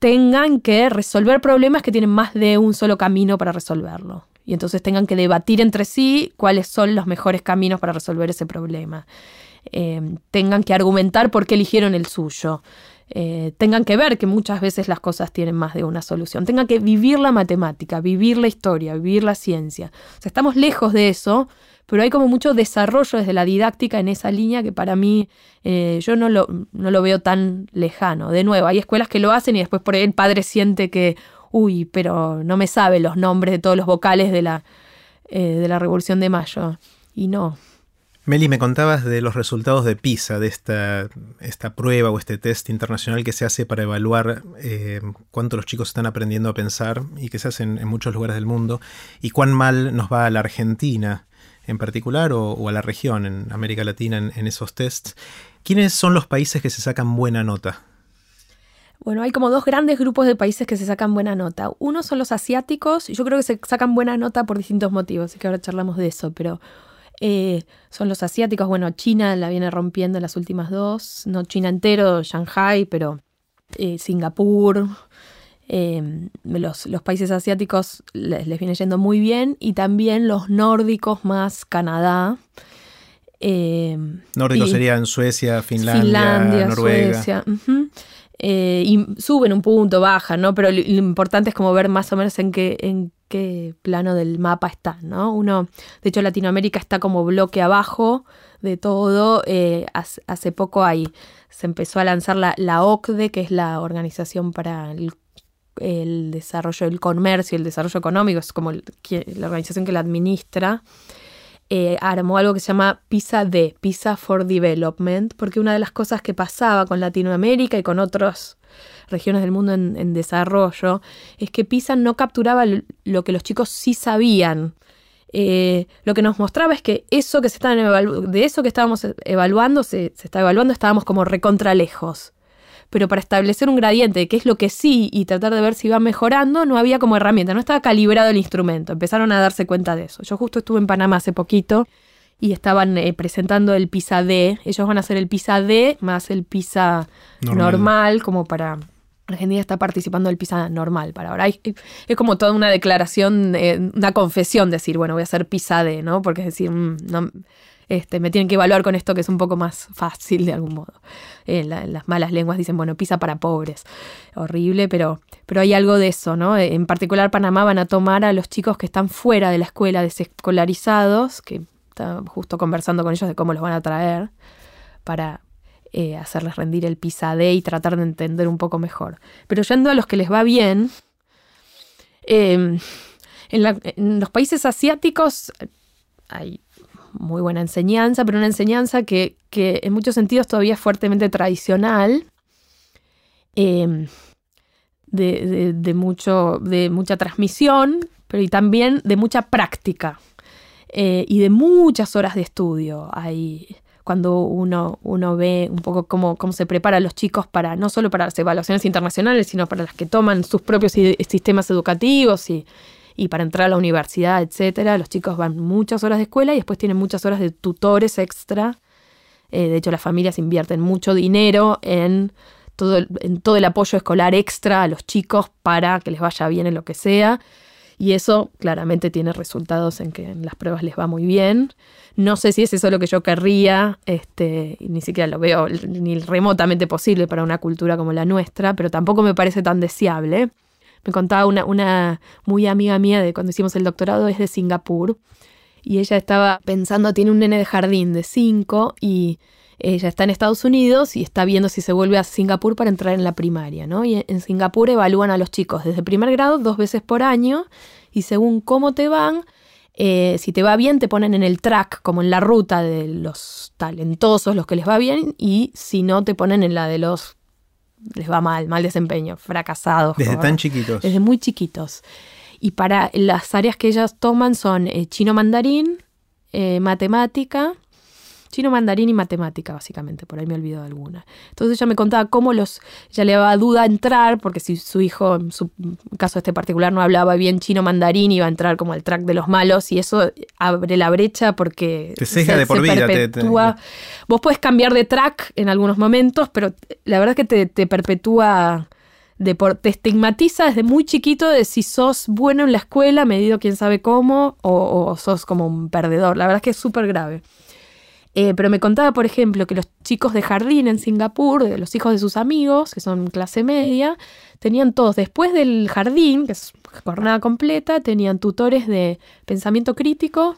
tengan que resolver problemas que tienen más de un solo camino para resolverlo. Y entonces tengan que debatir entre sí cuáles son los mejores caminos para resolver ese problema. Eh, tengan que argumentar por qué eligieron el suyo. Eh, tengan que ver que muchas veces las cosas tienen más de una solución, tengan que vivir la matemática, vivir la historia, vivir la ciencia. O sea, estamos lejos de eso, pero hay como mucho desarrollo desde la didáctica en esa línea que para mí eh, yo no lo, no lo veo tan lejano. De nuevo, hay escuelas que lo hacen y después por ahí el padre siente que, uy, pero no me sabe los nombres de todos los vocales de la, eh, de la Revolución de Mayo. Y no, Meli, me contabas de los resultados de PISA, de esta, esta prueba o este test internacional que se hace para evaluar eh, cuánto los chicos están aprendiendo a pensar y que se hace en, muchos lugares del mundo, y cuán mal nos va a la Argentina en particular o, a la región, en América Latina, en, esos tests. ¿Quiénes son los países que se sacan buena nota? Bueno, hay como dos grandes grupos de países que se sacan buena nota. Uno son los asiáticos, y yo creo que se sacan buena nota por distintos motivos, así que ahora charlamos de eso, pero eh, son los asiáticos, bueno, China la viene rompiendo en las últimas dos, no China entero, Shanghai, pero eh, Singapur, eh, los, países asiáticos les, viene yendo muy bien y también los nórdicos más Canadá. nórdicos serían Suecia, Finlandia, Noruega. Suecia. Y suben un punto, bajan, ¿no? Pero lo, importante es como ver más o menos en qué, en qué plano del mapa está, ¿no? Uno, de hecho, Latinoamérica está como bloque abajo de todo. Eh, hace, poco ahí se empezó a lanzar la, la, OCDE, que es la Organización para el, Desarrollo del Comercio el Desarrollo Económico, es como la organización que la administra. Eh, armó algo que se llama PISA D, PISA for Development, porque una de las cosas que pasaba con Latinoamérica y con otros regiones del mundo en, desarrollo, es que PISA no capturaba lo que los chicos sí sabían. Eh, lo que nos mostraba es que eso que se de eso que estábamos evaluando, se, está evaluando, estábamos como recontra lejos. Pero para establecer un gradiente de qué es lo que sí y tratar de ver si iba mejorando, no había como herramienta, no estaba calibrado el instrumento. Empezaron a darse cuenta de eso. Yo justo estuve en Panamá hace poquito y estaban eh, presentando el PISA D. Ellos van a hacer el PISA D más el PISA normal como para Argentina está participando del PISA normal para ahora. Es como toda una declaración, una confesión, decir, bueno, voy a hacer PISA D, ¿no? Porque es decir, mm, no, este, me tienen que evaluar con esto que es un poco más fácil de algún modo. Eh, las malas lenguas dicen, bueno, PISA para pobres. Horrible, pero, pero hay algo de eso, ¿no? En particular, Panamá van a tomar a los chicos que están fuera de la escuela, desescolarizados, que está justo conversando con ellos de cómo los van a traer para, eh, hacerles rendir el PISA D y tratar de entender un poco mejor. Pero yendo a los que les va bien, em, en, los países asiáticos hay muy buena enseñanza, pero una enseñanza que, en muchos sentidos todavía es fuertemente tradicional. Em, de, mucho, de mucha transmisión, pero y también de mucha práctica eh, y de muchas horas de estudio. Cuando uno, uno ve un poco cómo, cómo se preparan los chicos para, no solo para las evaluaciones internacionales, sino para las que toman sus propios sistemas educativos y, para entrar a la universidad, etcétera. Los chicos van muchas horas de escuela y después tienen muchas horas de tutores extra. Eh, de hecho, las familias invierten mucho dinero en todo, en todo el apoyo escolar extra a los chicos para que les vaya bien en lo que sea. Y eso claramente tiene resultados en que en las pruebas les va muy bien. No sé si es eso lo que yo querría, este, ni siquiera lo veo ni remotamente posible para una cultura como la nuestra, pero tampoco me parece tan deseable. Me contaba una, una muy amiga mía de cuando hicimos el doctorado, es de Singapur, y ella estaba pensando, tiene un nene de jardín de 5 y ella está en Estados Unidos y está viendo si se vuelve a Singapur para entrar en la primaria, ¿no? Y en Singapur evalúan a los chicos desde primer grado dos veces por año y según cómo te van, eh, si te va bien te ponen en el track, como en la ruta de los talentosos, los que les va bien, y si no te ponen en la de los les va mal, mal desempeño, fracasados. Desde tan chiquitos. Desde muy chiquitos. Y para las áreas que ellas toman son eh, chino mandarín, eh, matemática, chino, mandarín y matemática, básicamente, por ahí me olvido de alguna. Entonces ella me contaba cómo los, ya le daba duda entrar, porque si su hijo, en su caso este particular, no hablaba bien chino mandarín, iba a entrar como al track de los malos, y eso abre la brecha porque te ceja de por vida. Vos puedes cambiar de track en algunos momentos, pero la verdad es que te, perpetúa de te estigmatiza desde muy chiquito de si sos bueno en la escuela, medido quién sabe cómo, o, o sos como un perdedor. La verdad es que es súper grave. Eh, pero me contaba, por ejemplo, que los chicos de jardín en Singapur, los hijos de sus amigos, que son clase media, tenían todos, después del jardín, que es jornada completa, tenían tutores de pensamiento crítico,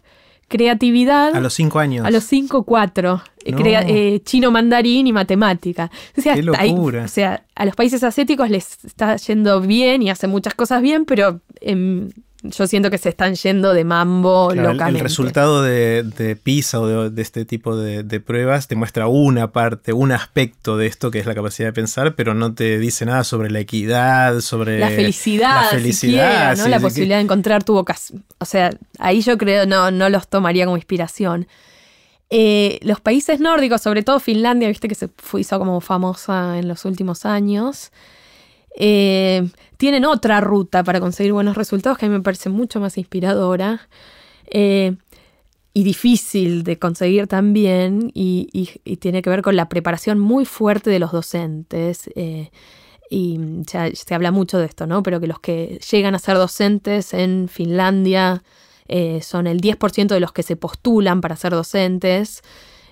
creatividad. A los cinco años. A los cinco, cuatro. Eh, eh, chino mandarín y matemática. O sea, Qué locura. o sea, a los países asiáticos les está yendo bien y hacen muchas cosas bien, pero en yo siento que se están yendo de mambo localmente. El, resultado de, PISA o de, este tipo de, pruebas te muestra una parte, un aspecto de esto que es la capacidad de pensar, pero no te dice nada sobre la equidad, sobre la felicidad, la, felicidad, ¿no? la posibilidad de encontrar tu vocación. O sea, ahí yo creo no, no los tomaría como inspiración. Eh, los países nórdicos, sobre todo Finlandia, viste que se hizo como famosa en los últimos años. Eh, tienen otra ruta para conseguir buenos resultados que a mí me parece mucho más inspiradora eh, y difícil de conseguir también y, tiene que ver con la preparación muy fuerte de los docentes. Eh, y se habla mucho de esto, ¿no? Pero que los que llegan a ser docentes en Finlandia son el 10% de los que se postulan para ser docentes.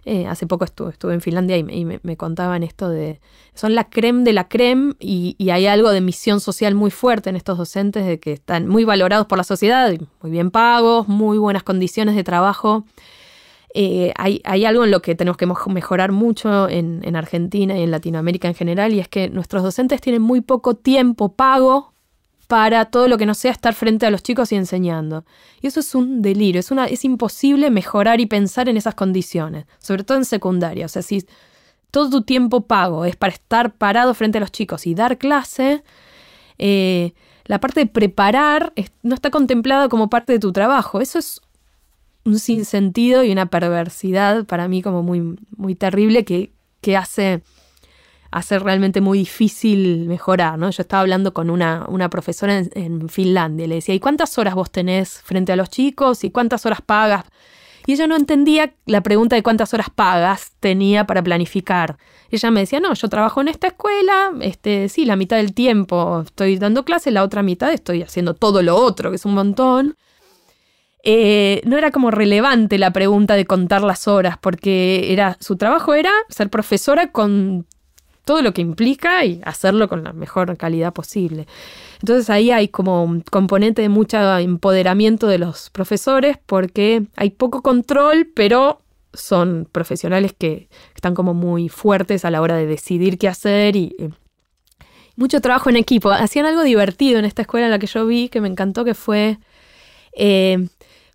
Eh, hace poco estuve, estuve en Finlandia y, me, contaban esto de... Son la creme de la creme y, hay algo de misión social muy fuerte en estos docentes, de que están muy valorados por la sociedad, muy bien pagos, muy buenas condiciones de trabajo. Eh, hay, algo en lo que tenemos que mejorar mucho en, en, Argentina y en Latinoamérica en general, y es que nuestros docentes tienen muy poco tiempo pago para todo lo que no sea estar frente a los chicos y enseñando. Y eso es un delirio, es, una, es imposible mejorar y pensar en esas condiciones, sobre todo en secundaria. O sea, si todo tu tiempo pago es para estar parado frente a los chicos y dar clase, eh, la parte de preparar no está contemplada como parte de tu trabajo. Eso es un sinsentido y una perversidad para mí como muy, muy terrible que, que hace hacer realmente muy difícil mejorar, ¿no? Yo estaba hablando con una, una profesora en, Finlandia y le decía, ¿y cuántas horas vos tenés frente a los chicos? ¿Y cuántas horas pagas? Y ella no entendía la pregunta de cuántas horas pagas tenía para planificar. Ella me decía, no, yo trabajo en esta escuela, este, sí, la mitad del tiempo estoy dando clases, la otra mitad estoy haciendo todo lo otro, que es un montón. Eh, no era como relevante la pregunta de contar las horas, porque era, su trabajo era ser profesora con todo lo que implica y hacerlo con la mejor calidad posible. Entonces ahí hay como un componente de mucho empoderamiento de los profesores porque hay poco control, pero son profesionales que están como muy fuertes a la hora de decidir qué hacer y eh, mucho trabajo en equipo. Hacían algo divertido en esta escuela en la que yo vi que me encantó que fue eh,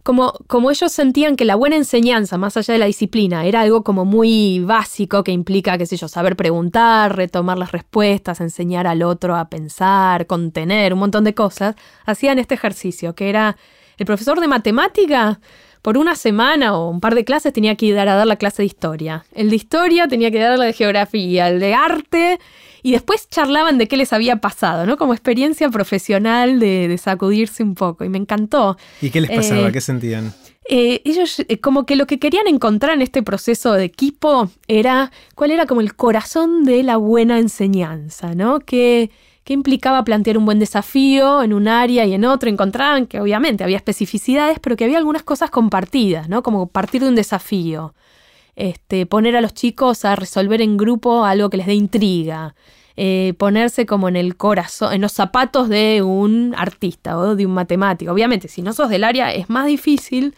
como, como ellos sentían que la buena enseñanza, más allá de la disciplina, era algo como muy básico que implica, qué sé yo, saber preguntar, retomar las respuestas, enseñar al otro a pensar, contener, un montón de cosas, hacían este ejercicio, que era el profesor de matemática por una semana o un par de clases tenía que ir a dar la clase de historia. El de historia tenía que dar la de geografía, el de arte y después charlaban de qué les había pasado, ¿no? Como experiencia profesional de, sacudirse un poco. Y me encantó. ¿Y qué les pasaba? Eh, ¿Qué sentían? Eh, ellos eh, como que lo que querían encontrar en este proceso de equipo era cuál era como el corazón de la buena enseñanza, ¿no? Que, que implicaba plantear un buen desafío en un área y en otro. Encontraban que obviamente había especificidades, pero que había algunas cosas compartidas, ¿no? Como partir de un desafío. Este, poner a los chicos a resolver en grupo algo que les dé intriga, eh, ponerse como en el corazón, en los zapatos de un artista o de un matemático. Obviamente, si no sos del área es más difícil,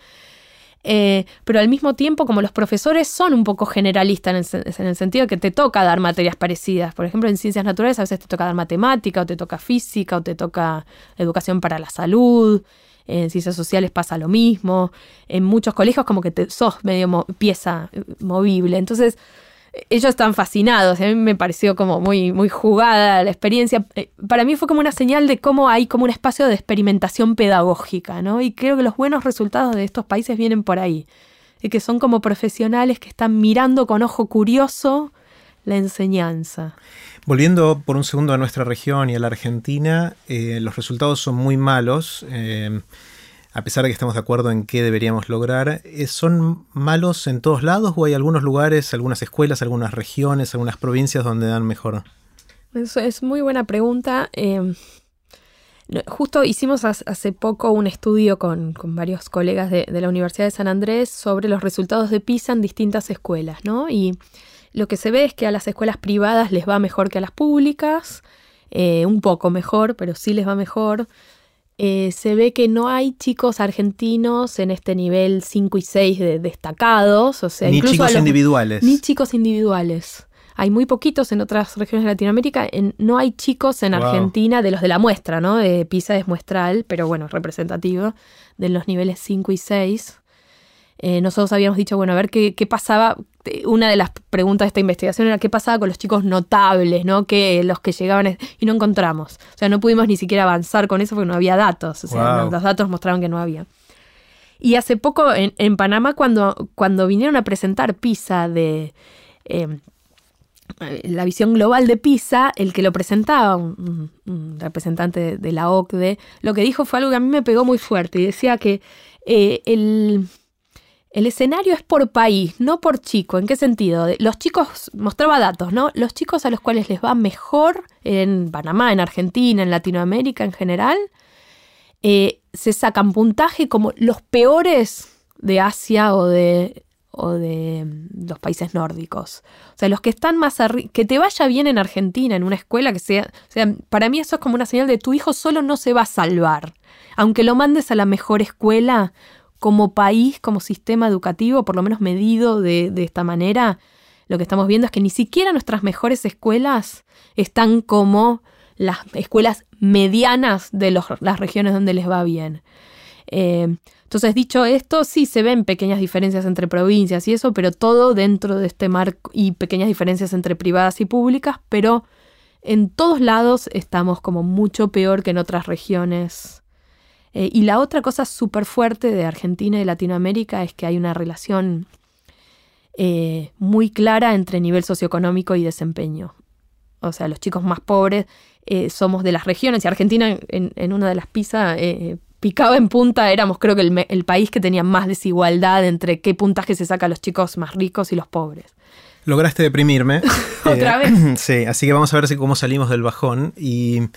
eh, pero al mismo tiempo, como los profesores son un poco generalistas en el, en el, sentido que te toca dar materias parecidas. Por ejemplo, en ciencias naturales a veces te toca dar matemática, o te toca física, o te toca educación para la salud. En ciencias sociales pasa lo mismo, en muchos colegios como que te, sos medio pieza eh, movible, entonces ellos están fascinados, a mí me pareció como muy, muy jugada la experiencia, eh, para mí fue como una señal de cómo hay como un espacio de experimentación pedagógica, ¿no? Y creo que los buenos resultados de estos países vienen por ahí, y que son como profesionales que están mirando con ojo curioso la enseñanza. Volviendo por un segundo a nuestra región y a la Argentina, eh, los resultados son muy malos. Eh, a pesar de que estamos de acuerdo en qué deberíamos lograr, eh, ¿son malos en todos lados o hay algunos lugares, algunas escuelas, algunas regiones, algunas provincias donde dan mejor? Es muy buena pregunta. Justo hicimos hace poco un estudio con, varios colegas de, la Universidad de San Andrés sobre los resultados de PISA en distintas escuelas, ¿no? Y lo que se ve es que a las escuelas privadas les va mejor que a las públicas, eh, un poco mejor, pero sí les va mejor. Eh, se ve que no hay chicos argentinos en este nivel 5 y 6 de destacados, o sea, ni chicos individuales. Ni chicos individuales. Hay muy poquitos en otras regiones de Latinoamérica. no hay chicos en Argentina de los de la muestra, ¿no? De PISA es muestral, pero bueno, representativo de los niveles 5 y 6. Eh, nosotros habíamos dicho, bueno, a ver qué, qué, pasaba. Una de las preguntas de esta investigación era qué pasaba con los chicos notables, ¿no? Que los que llegaban y no encontramos. O sea, no pudimos ni siquiera avanzar con eso porque no había datos. O sea, los datos mostraron que no había. Y hace poco en, en Panamá, cuando, cuando vinieron a presentar PISA de eh, la visión global de PISA, el que lo presentaba, un, representante de, la OCDE, lo que dijo fue algo que a mí me pegó muy fuerte y decía que eh, el, el, escenario es por país, no por chico. ¿En qué sentido? Los chicos, mostraba datos, ¿no? Los chicos a los cuales les va mejor en Panamá, en Argentina, en Latinoamérica en general, eh, se sacan puntaje como los peores de Asia o de o de mm, los países nórdicos. O sea, los que están más arriba, que te vaya bien en Argentina, en una escuela que sea, o sea, para mí eso es como una señal de tu hijo solo no se va a salvar. Aunque lo mandes a la mejor escuela, como país, como sistema educativo, por lo menos medido de, esta manera, lo que estamos viendo es que ni siquiera nuestras mejores escuelas están como las escuelas medianas de las regiones donde les va bien. Eh, entonces, dicho esto, sí se ven pequeñas diferencias entre provincias y eso, pero todo dentro de este marco y pequeñas diferencias entre privadas y públicas, pero en todos lados estamos como mucho peor que en otras regiones. Eh, y la otra cosa súper fuerte de Argentina y Latinoamérica es que hay una relación eh, muy clara entre nivel socioeconómico y desempeño. O sea, los chicos más pobres somos de las regiones y Argentina en, en una de las PISA picado en punta éramos creo que el, país que tenía más desigualdad entre qué puntaje se saca a los chicos más ricos y los pobres. Lograste deprimirme. ¿Otra eh, vez? Sí, así que vamos a ver si cómo salimos del bajón. Y eh,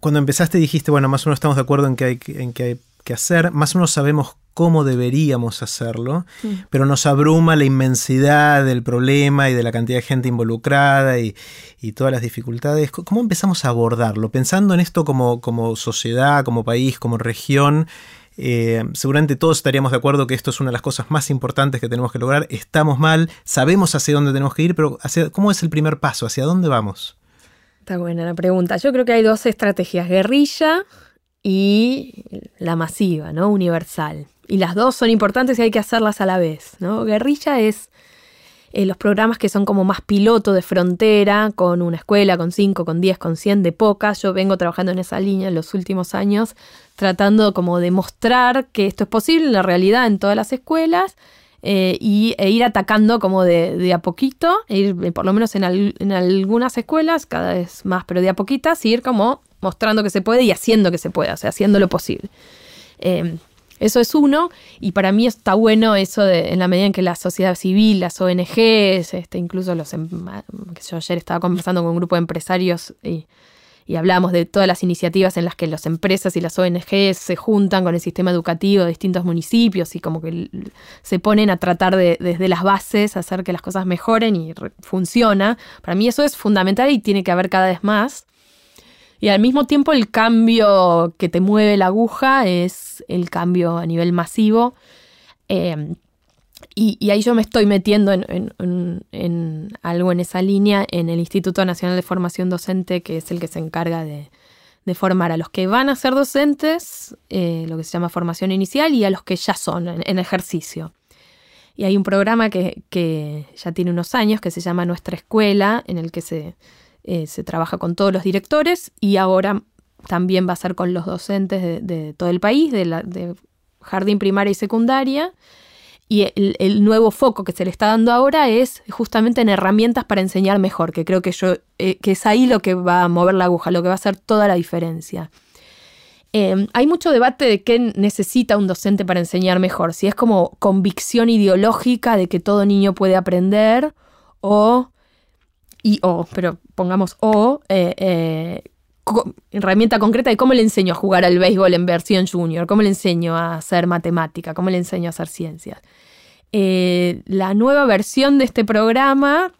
cuando empezaste dijiste, bueno, más o menos estamos de acuerdo en que hay, en que, hay que hacer, más o menos sabemos cómo deberíamos hacerlo, mm. pero nos abruma la inmensidad del problema y de la cantidad de gente involucrada y, todas las dificultades. ¿Cómo empezamos a abordarlo? Pensando en esto como, como sociedad, como país, como región. Eh, seguramente todos estaríamos de acuerdo que esto es una de las cosas más importantes que tenemos que lograr. Estamos mal, sabemos hacia dónde tenemos que ir, pero hacia, ¿cómo es el primer paso? ¿Hacia dónde vamos? Está buena la pregunta. Yo creo que hay dos estrategias, guerrilla y la masiva, ¿no? Universal y las dos son importantes y hay que hacerlas a la vez. ¿no? Guerrilla es eh, los programas que son como más piloto de frontera, con una escuela, con 5, con 10, con 100, de pocas. Yo vengo trabajando en esa línea en los últimos años, tratando como de mostrar que esto es posible en la realidad en todas las escuelas. Eh, y, e ir atacando como de, a poquito, e ir eh, por lo menos en, en, algunas escuelas, cada vez más, pero de a poquitas, ir como mostrando que se puede y haciendo que se pueda, o sea, haciendo lo posible. Eso es uno, y para mí está bueno eso de, en la medida en que la sociedad civil, las ONGs, este, incluso los, em, que yo ayer estaba conversando con un grupo de empresarios y, y hablábamos de todas las iniciativas en las que las empresas y las ONGs se juntan con el sistema educativo de distintos municipios y como que se ponen a tratar de, desde las bases hacer que las cosas mejoren y funciona. Para mí eso es fundamental y tiene que haber cada vez más. Y al mismo tiempo el cambio que te mueve la aguja es el cambio a nivel masivo. Em, y, ahí yo me estoy metiendo en, algo en esa línea en el Instituto Nacional de Formación Docente, que es el que se encarga de, formar a los que van a ser docentes, eh, lo que se llama formación inicial, y a los que ya son en, ejercicio. Y hay un programa que, que, ya tiene unos años que se llama Nuestra Escuela, en el que se, eh, se trabaja con todos los directores y ahora también va a ser con los docentes de, todo el país, de, la, de jardín primaria y secundaria. Y el, nuevo foco que se le está dando ahora es justamente en herramientas para enseñar mejor, que creo que, yo, eh, que es ahí lo que va a mover la aguja, lo que va a hacer toda la diferencia. Em, hay mucho debate de qué necesita un docente para enseñar mejor, si es como convicción ideológica de que todo niño puede aprender o y o, pero pongamos o, eh, eh, herramienta concreta de cómo le enseño a jugar al béisbol en versión junior, cómo le enseño a hacer matemática, cómo le enseño a hacer ciencias. Eh, la nueva versión de este programa,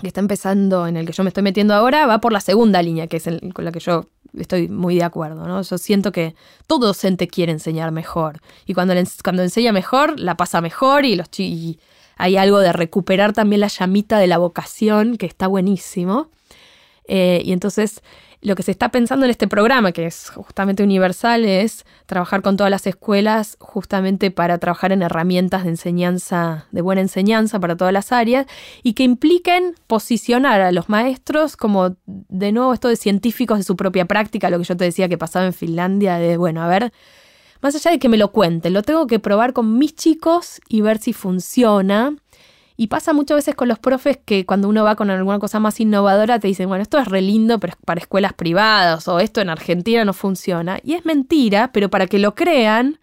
que está empezando, en el que yo me estoy metiendo ahora, va por la segunda línea, que es con la que yo estoy muy de acuerdo, ¿no? Yo siento que todo docente quiere enseñar mejor. Y cuando, cuando enseña mejor, la pasa mejor y, los y hay algo de recuperar también la llamita de la vocación, que está buenísimo. Eh, y entonces lo que se está pensando en este programa, que es justamente universal, es trabajar con todas las escuelas justamente para trabajar en herramientas de enseñanza, de buena enseñanza para todas las áreas, y que impliquen posicionar a los maestros como, de nuevo, esto de científicos de su propia práctica, lo que yo te decía que pasaba en Finlandia, de, bueno, a ver, más allá de que me lo cuenten, lo tengo que probar con mis chicos y ver si funciona. Y pasa muchas veces con los profes que cuando uno va con alguna cosa más innovadora te dicen, bueno, esto es re lindo pero para escuelas privadas o esto en Argentina no funciona. Y es mentira, pero para que lo crean,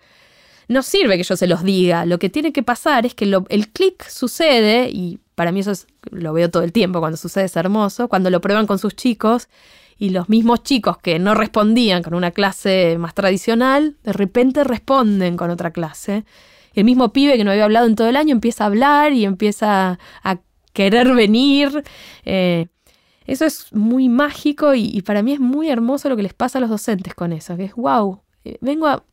no sirve que yo se los diga. Lo que tiene que pasar es que el clic sucede, y para mí eso lo veo todo el tiempo, cuando sucede es hermoso, cuando lo prueban con sus chicos y los mismos chicos que no respondían con una clase más tradicional, de repente responden con otra clase el mismo pibe que no había hablado en todo el año empieza a hablar y empieza a querer venir. Eh, eso es muy mágico y, para mí es muy hermoso lo que les pasa a los docentes con eso, que es wow, eh, vengo a...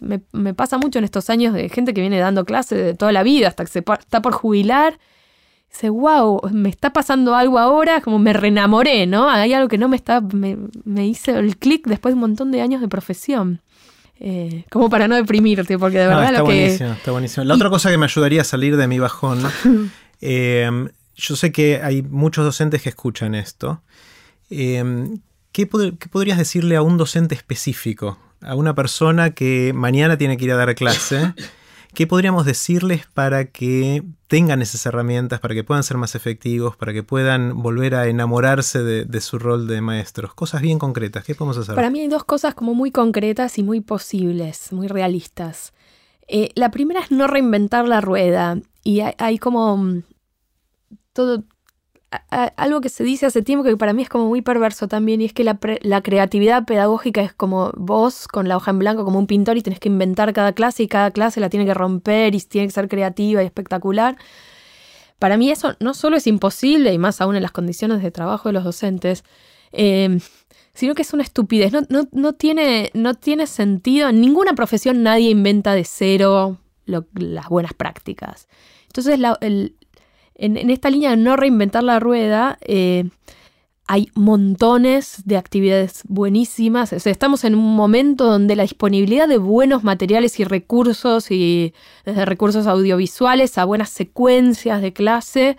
Me, pasa mucho en estos años de gente que viene dando clases de toda la vida hasta que se está por jubilar. Dice, wow, me está pasando algo ahora, como me reenamoré, ¿no? Hay algo que no me está, me, me hice el clic después de un montón de años de profesión. Eh, como para no deprimirte, porque de verdad está lo buenísimo, Está buenísimo. La otra cosa que me ayudaría a salir de mi bajón, eh, yo sé que hay muchos docentes que escuchan esto. Eh, ¿qué, podrías decirle a un docente específico? A una persona que mañana tiene que ir a dar clase ¿Qué podríamos decirles para que tengan esas herramientas, para que puedan ser más efectivos, para que puedan volver a enamorarse de, su rol de maestros? Cosas bien concretas, ¿qué podemos hacer? Para mí hay dos cosas como muy concretas y muy posibles, muy realistas. Eh, la primera es no reinventar la rueda y hay como mm, algo que se dice hace tiempo que para mí es como muy perverso también, y es que la, creatividad pedagógica es como vos con la hoja en blanco, como un pintor, y tenés que inventar cada clase y cada clase la tiene que romper y tiene que ser creativa y espectacular. Para mí eso no solo es imposible, y más aún en las condiciones de trabajo de los docentes, eh, sino que es una estupidez. No, tiene, no tiene sentido. En ninguna profesión nadie inventa de cero las buenas prácticas. Entonces la, el, en, esta línea de no reinventar la rueda, eh, hay montones de actividades buenísimas. estamos en un momento donde la disponibilidad de buenos materiales y recursos, y desde recursos audiovisuales a buenas secuencias de clase,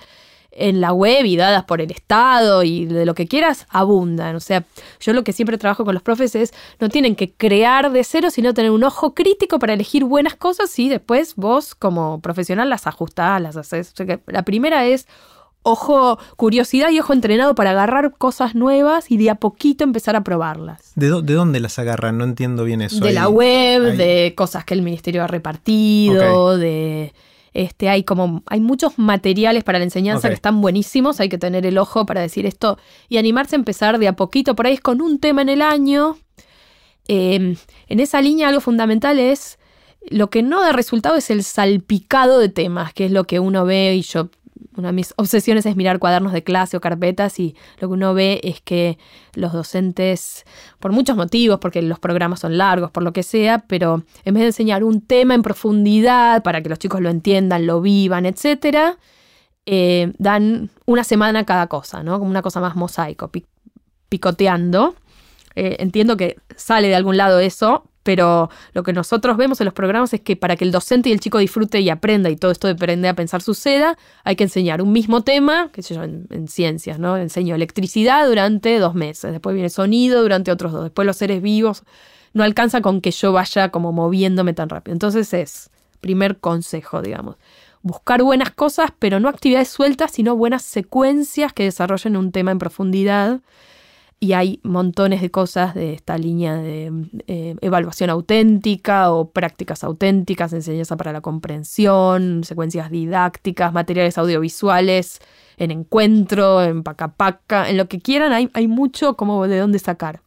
en la web y dadas por el Estado y de lo que quieras, abundan. O sea, yo lo que siempre trabajo con los profes es, no tienen que crear de cero, sino tener un ojo crítico para elegir buenas cosas y después vos como profesional las ajustás, las haces. O sea que la primera es ojo, curiosidad y ojo entrenado para agarrar cosas nuevas y de a poquito empezar a probarlas. ¿De, dónde las agarran? No entiendo bien eso. De la web, de cosas que el ministerio ha repartido, de este, hay como, hay muchos materiales para la enseñanza que están buenísimos, hay que tener el ojo para decir esto y animarse a empezar de a poquito, por ahí es con un tema en el año. Em, en esa línea algo fundamental es, lo que no da resultado es el salpicado de temas, que es lo que uno ve y yo una de mis obsesiones es mirar cuadernos de clase o carpetas y lo que uno ve es que los docentes, por muchos motivos, porque los programas son largos, por lo que sea, pero en vez de enseñar un tema en profundidad para que los chicos lo entiendan, lo vivan, etc., eh, dan una semana cada cosa, ¿no? Como una cosa más mosaico, picoteando. Eh, entiendo que sale de algún lado eso, pero lo que nosotros vemos en los programas es que para que el docente y el chico disfrute y aprenda y todo esto de aprender a pensar suceda, hay que enseñar un mismo tema, que sé yo, en, ciencias, ¿no? Enseño electricidad durante dos meses, después viene sonido durante otros dos, después los seres vivos, no alcanza con que yo vaya como moviéndome tan rápido. Entonces es, primer consejo, digamos, buscar buenas cosas, pero no actividades sueltas, sino buenas secuencias que desarrollen un tema en profundidad y hay montones de cosas de esta línea de eh, evaluación auténtica o prácticas auténticas, enseñanza para la comprensión, secuencias didácticas, materiales audiovisuales, en encuentro, en paca paca, en lo que quieran, hay, hay mucho como de dónde sacar.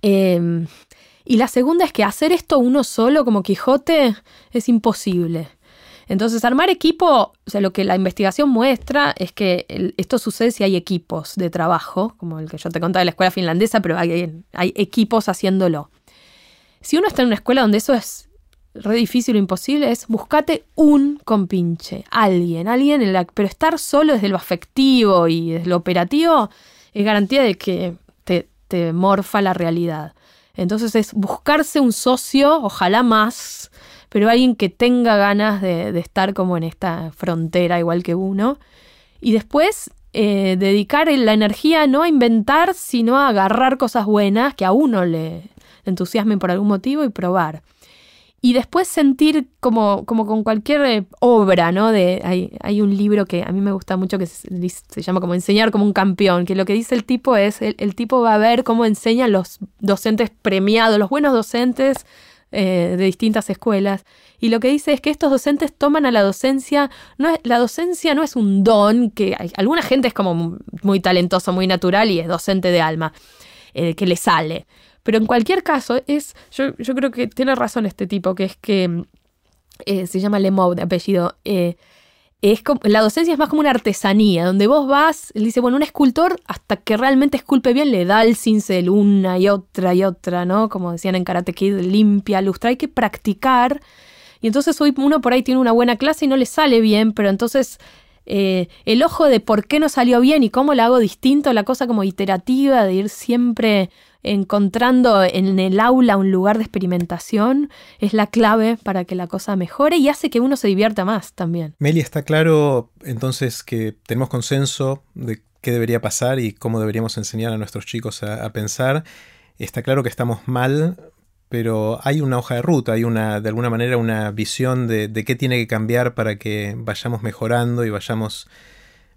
Em, y la segunda es que hacer esto uno solo como Quijote es imposible. Entonces, armar equipo, o sea, lo que la investigación muestra es que esto sucede si hay equipos de trabajo, como el que yo te contaba de la escuela finlandesa, pero hay, equipos haciéndolo. Si uno está en una escuela donde eso es re difícil o imposible, es buscate un compinche, alguien, alguien, en la, pero estar solo desde lo afectivo y desde lo operativo es garantía de que te morfa la realidad. Entonces es buscarse un socio, ojalá más, pero alguien que tenga ganas de, estar como en esta frontera igual que uno. Y después eh, dedicar la energía no a inventar, sino a agarrar cosas buenas que a uno le entusiasmen por algún motivo y probar. Y después sentir como, como con cualquier eh, obra, ¿no? De, hay, hay, un libro que a mí me gusta mucho que se, llama como Enseñar como un campeón, que lo que dice el tipo es, el, el tipo va a ver cómo enseñan los docentes premiados, los buenos docentes eh, de distintas escuelas. Y lo que dice es que estos docentes toman a la docencia, no es, la docencia no es un don, que hay, alguna gente es como muy talentoso, muy natural y es docente de alma, eh, que le sale. Pero en cualquier caso, es, yo, yo, creo que tiene razón este tipo, que es que eh, se llama Lemou de apellido es como, la docencia es más como una artesanía, donde vos vas, él dice, bueno, un escultor hasta que realmente esculpe bien le da el cincel una y otra y otra, ¿no? Como decían en Karate Kid, limpia, lustra, hay que practicar. Y entonces hoy uno por ahí tiene una buena clase y no le sale bien, pero entonces eh, el ojo de por qué no salió bien y cómo la hago distinto, la cosa como iterativa de ir siempre encontrando en el aula un lugar de experimentación es la clave para que la cosa mejore y hace que uno se divierta más también. Meli, está claro entonces que tenemos consenso de qué debería pasar y cómo deberíamos enseñar a nuestros chicos a, pensar. Está claro que estamos mal, pero hay una hoja de ruta, hay una, de alguna manera, una visión de, de qué tiene que cambiar para que vayamos mejorando y vayamos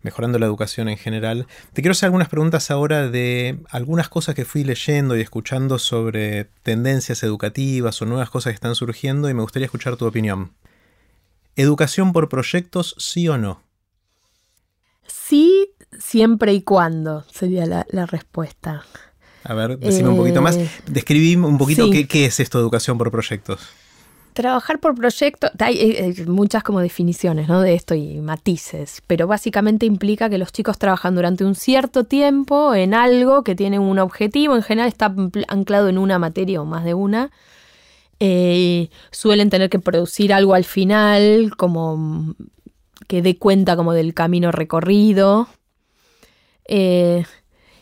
mejorando la educación en general. Te quiero hacer algunas preguntas ahora de algunas cosas que fui leyendo y escuchando sobre tendencias educativas o nuevas cosas que están surgiendo y me gustaría escuchar tu opinión. ¿Educación por proyectos, sí o no? Sí, siempre y cuando sería la, respuesta. A ver, decime un poquito más. Eh, Describí un poquito qué, qué es esto de educación por proyectos. Trabajar por proyecto, hay, muchas como definiciones ¿no? de esto y matices, pero básicamente implica que los chicos trabajan durante un cierto tiempo en algo que tiene un objetivo, en general está anclado en una materia o más de una. Eh, suelen tener que producir algo al final, como que dé cuenta como del camino recorrido. Eh,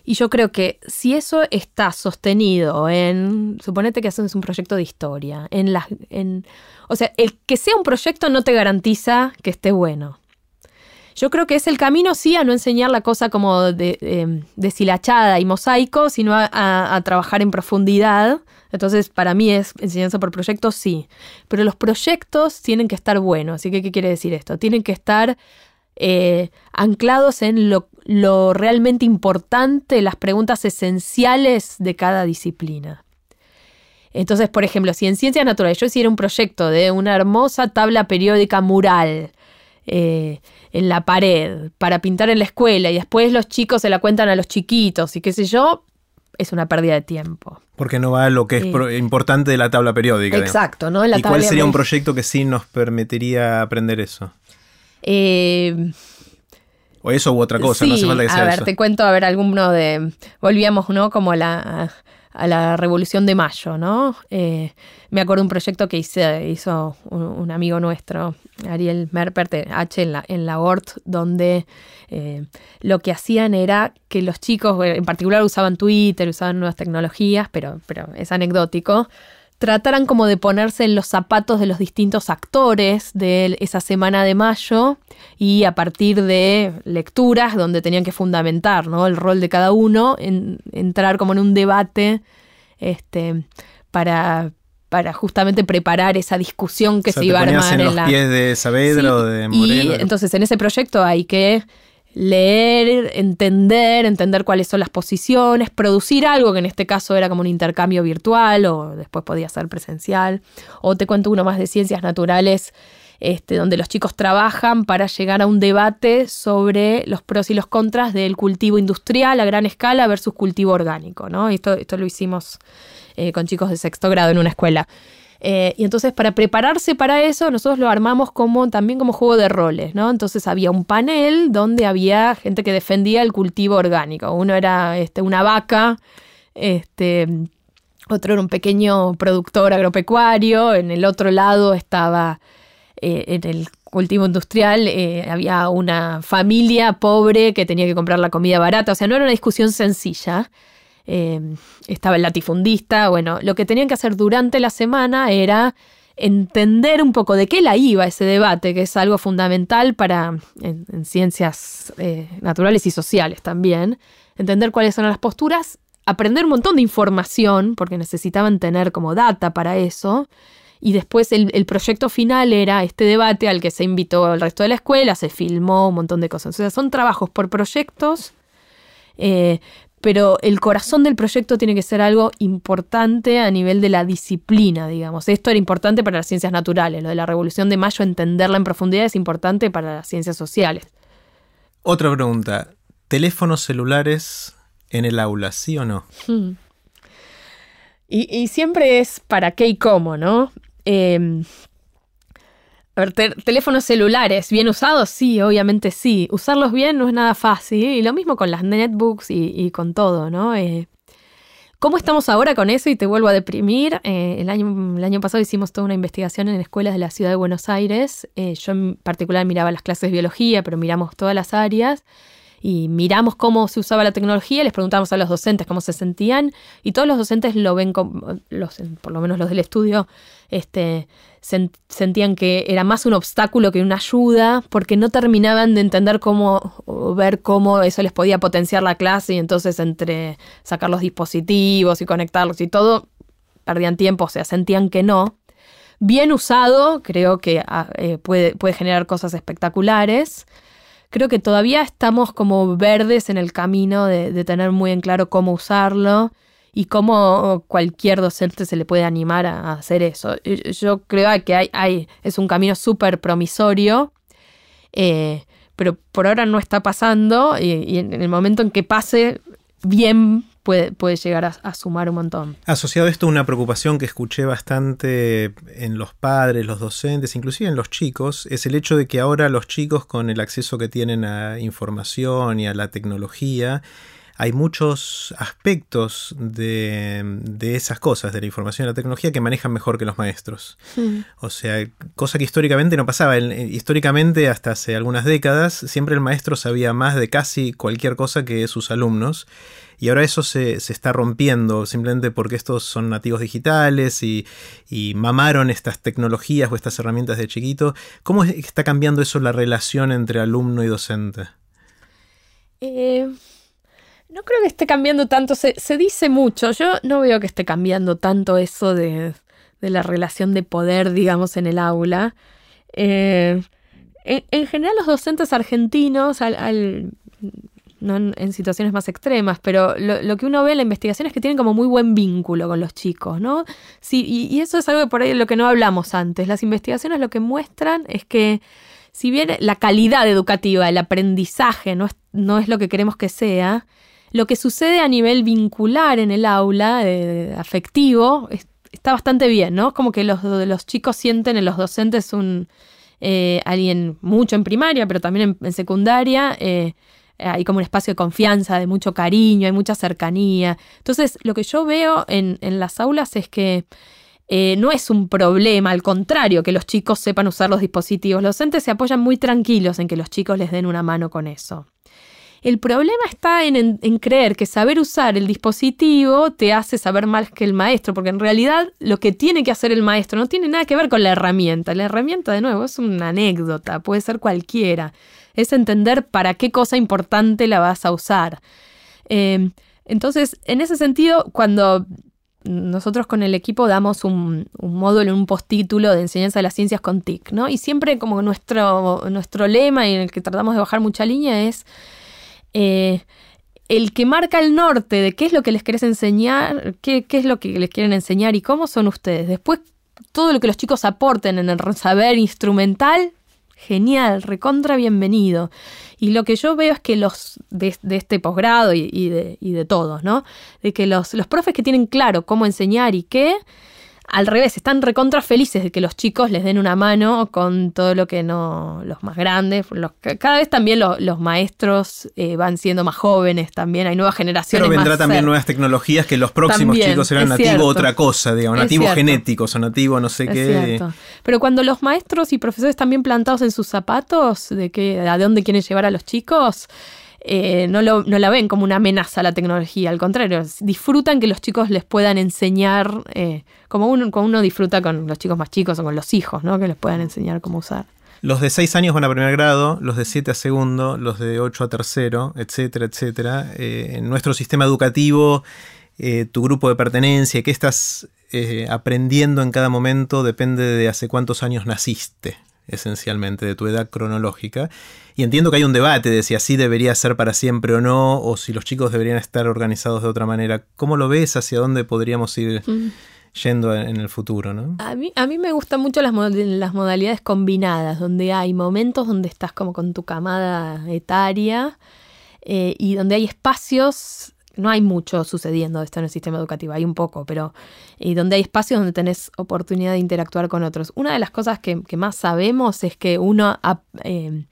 y yo creo que si eso está sostenido en, suponete que haces un proyecto de historia, en las, en, o sea, el que sea un proyecto no te garantiza que esté bueno. Yo creo que es el camino, sí, a no enseñar la cosa como de, deshilachada y mosaico, sino a, trabajar en profundidad. Entonces, para mí es enseñanza por proyecto, sí. Pero los proyectos tienen que estar buenos. Así que, ¿qué quiere decir esto? Tienen que estar eh, anclados en lo lo realmente importante, las preguntas esenciales de cada disciplina. Entonces, por ejemplo, si en ciencias naturales yo hiciera un proyecto de una hermosa tabla periódica mural eh, en la pared para pintar en la escuela y después los chicos se la cuentan a los chiquitos y qué sé yo, es una pérdida de tiempo. Porque no va a lo que es importante de la tabla periódica. Exacto, ¿no? ¿Y cuál sería un proyecto que sí nos permitiría aprender eso? Eh, o eso u otra cosa, no hace falta que sea A ver, te cuento, a ver, alguno de. Volvíamos, ¿no? Como la, a la Revolución de Mayo, ¿no? Eh, me acuerdo de un proyecto que hizo un, amigo nuestro, Ariel Merpert, H en la, en la ORT, donde eh, lo que hacían era que los chicos, en particular usaban Twitter, usaban nuevas tecnologías, pero, pero es anecdótico trataran como de ponerse en los zapatos de los distintos actores de esa semana de mayo y a partir de lecturas donde tenían que fundamentar ¿no? el rol de cada uno, en, entrar como en un debate este, para, para justamente preparar esa discusión que se iba a armar en, los pies de Saavedra o de Moreno. Y entonces en ese proyecto hay que leer, entender, entender cuáles son las posiciones, producir algo que en este caso era como un intercambio virtual o después podía ser presencial. O te cuento uno más de ciencias naturales. este, donde los chicos trabajan para llegar a un debate sobre los pros y los contras del cultivo industrial a gran escala versus cultivo orgánico, ¿no? esto, esto lo hicimos eh, con chicos de sexto grado en una escuela. Eh, y entonces para prepararse para eso, nosotros lo armamos como también como juego de roles, ¿no? Entonces había un panel donde había gente que defendía el cultivo orgánico. Uno era este, una vaca, este, otro era un pequeño productor agropecuario, en el otro lado estaba eh, en el cultivo industrial, eh, había una familia pobre que tenía que comprar la comida barata, o sea, no era una discusión sencilla. Em, estaba el latifundista, bueno, lo que tenían que hacer durante la semana era entender un poco de qué la iba ese debate, que es algo fundamental para en, ciencias eh, naturales y sociales también, entender cuáles son las posturas, aprender un montón de información, porque necesitaban tener como data para eso, y después el, proyecto final era este debate al que se invitó el resto de la escuela, se filmó un montón de cosas. O sea, son trabajos por proyectos, eh, pero el corazón del proyecto tiene que ser algo importante a nivel de la disciplina, digamos. Esto era importante para las ciencias naturales, lo de la Revolución de Mayo, entenderla en profundidad es importante para las ciencias sociales. Otra pregunta, ¿teléfonos celulares en el aula, sí o no? Hmm. Y, siempre es para qué y cómo, ¿no? Eh, a ver, teléfonos celulares, ¿bien usados? Sí, obviamente sí. Usarlos bien no es nada fácil. Y lo mismo con las netbooks y, con todo, ¿no? Eh, ¿Cómo estamos ahora con eso? Y te vuelvo a deprimir. Eh, el, año, el año pasado hicimos toda una investigación en escuelas de la ciudad de Buenos Aires. Eh, yo en particular miraba las clases de biología, pero miramos todas las áreas y miramos cómo se usaba la tecnología, les preguntamos a los docentes cómo se sentían y todos los docentes lo ven como, los, por lo menos los del estudio, este, sentían que era más un obstáculo que una ayuda porque no terminaban de entender cómo ver cómo eso les podía potenciar la clase y entonces entre sacar los dispositivos y conectarlos y todo perdían tiempo, o sea, sentían que no. Bien usado, creo que ah, eh, puede, puede generar cosas espectaculares creo que todavía estamos como verdes en el camino de, tener muy en claro cómo usarlo y cómo cualquier docente se le puede animar a hacer eso. Yo creo que hay, hay es un camino súper promisorio, eh, pero por ahora no está pasando y, en el momento en que pase bien puede, puede llegar a, sumar un montón. Asociado a esto, una preocupación que escuché bastante en los padres, los docentes, inclusive en los chicos, es el hecho de que ahora los chicos con el acceso que tienen a información y a la tecnología, hay muchos aspectos de, esas cosas, de la información y la tecnología, que manejan mejor que los maestros. Hmm. O sea, cosa que históricamente no pasaba. históricamente, hasta hace algunas décadas, siempre el maestro sabía más de casi cualquier cosa que sus alumnos. Y ahora eso se, está rompiendo simplemente porque estos son nativos digitales y, mamaron estas tecnologías o estas herramientas de chiquito. ¿Cómo está cambiando eso la relación entre alumno y docente? Eh, no creo que esté cambiando tanto, se, dice mucho, yo no veo que esté cambiando tanto eso de, la relación de poder, digamos, en el aula. Eh, en, general los docentes argentinos, al, no en, situaciones más extremas, pero lo, que uno ve en la investigación es que tienen como muy buen vínculo con los chicos, ¿no? Sí, y, eso es algo por ahí de lo que no hablamos antes. Las investigaciones lo que muestran es que si bien la calidad educativa, el aprendizaje no es, no es lo que queremos que sea, lo que sucede a nivel vincular en el aula, afectivo, está bastante bien, ¿no? Como que los, los chicos sienten en los docentes un eh, alguien mucho en primaria, pero también en, secundaria. Eh, hay como un espacio de confianza, de mucho cariño, hay mucha cercanía. Entonces, lo que yo veo en, las aulas es que eh, no es un problema, al contrario, que los chicos sepan usar los dispositivos. Los docentes se apoyan muy tranquilos en que los chicos les den una mano con eso. El problema está en, creer que saber usar el dispositivo te hace saber más que el maestro, porque en realidad lo que tiene que hacer el maestro no tiene nada que ver con la herramienta. La herramienta, de nuevo, es una anécdota, puede ser cualquiera. Es entender para qué cosa importante la vas a usar. Eh, entonces, en ese sentido, cuando nosotros con el equipo damos un, módulo, un postítulo de enseñanza de las ciencias con TIC, ¿no? Y siempre como nuestro, nuestro lema y en el que tratamos de bajar mucha línea es eh, el que marca el norte de qué es lo que les querés enseñar, qué, qué, es lo que les quieren enseñar y cómo son ustedes. Después, todo lo que los chicos aporten en el saber instrumental, genial, recontra bienvenido. Y lo que yo veo es que los de, este posgrado y, de, y de todos, ¿no? De que los, los profes que tienen claro cómo enseñar y qué, al revés, están recontra felices de que los chicos les den una mano con todo lo que no, los más grandes, los, cada vez también los maestros eh, van siendo más jóvenes también, hay nuevas generaciones. Pero vendrá también nuevas tecnologías que los próximos chicos serán nativos otra cosa, digamos, nativos genéticos o nativos no sé qué. Pero cuando los maestros y profesores están bien plantados en sus zapatos, de que a dónde quieren llevar a los chicos, eh, no, lo, no, la ven como una amenaza a la tecnología, al contrario, disfrutan que los chicos les puedan enseñar, eh, como, uno, uno disfruta con los chicos más chicos o con los hijos, ¿no? que les puedan enseñar cómo usar. Los de 6 años van a primer grado, los de 7 a segundo, los de 8 a tercero, etcétera, etcétera. Eh, en nuestro sistema educativo, tu grupo de pertenencia, qué estás aprendiendo en cada momento, depende de hace cuántos años naciste esencialmente, de tu edad cronológica. Y entiendo que hay un debate de si así debería ser para siempre o no, o si los chicos deberían estar organizados de otra manera. ¿Cómo lo ves? ¿Hacia dónde podríamos ir mm. yendo en el futuro? ¿no? A, mí, a mí me gustan mucho las, las modalidades combinadas, donde hay momentos donde estás como con tu camada etaria eh, y donde hay espacios no hay mucho sucediendo esto en el sistema educativo, hay un poco, pero y donde hay espacios donde tenés oportunidad de interactuar con otros. Una de las cosas que, más sabemos es que uno, eh,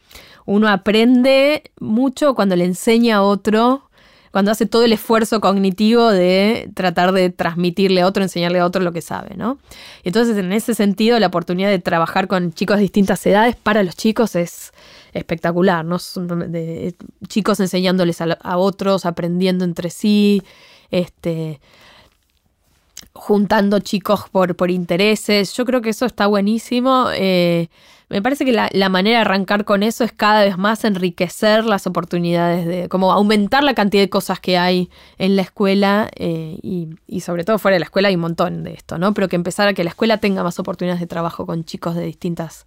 uno aprende mucho cuando le enseña a otro, cuando hace todo el esfuerzo cognitivo de tratar de transmitirle a otro, enseñarle a otro lo que sabe, ¿no? Entonces, en ese sentido, la oportunidad de trabajar con chicos de distintas edades para los chicos es espectacular, ¿no? Chicos enseñándoles a, otros, aprendiendo entre sí, este, juntando chicos por, por intereses. Yo creo que eso está buenísimo. Eh, me parece que la, manera de arrancar con eso es cada vez más enriquecer las oportunidades de, como aumentar la cantidad de cosas que hay en la escuela eh, y, y, sobre todo fuera de la escuela hay un montón de esto, ¿no? Pero que empezar a que la escuela tenga más oportunidades de trabajo con chicos de distintas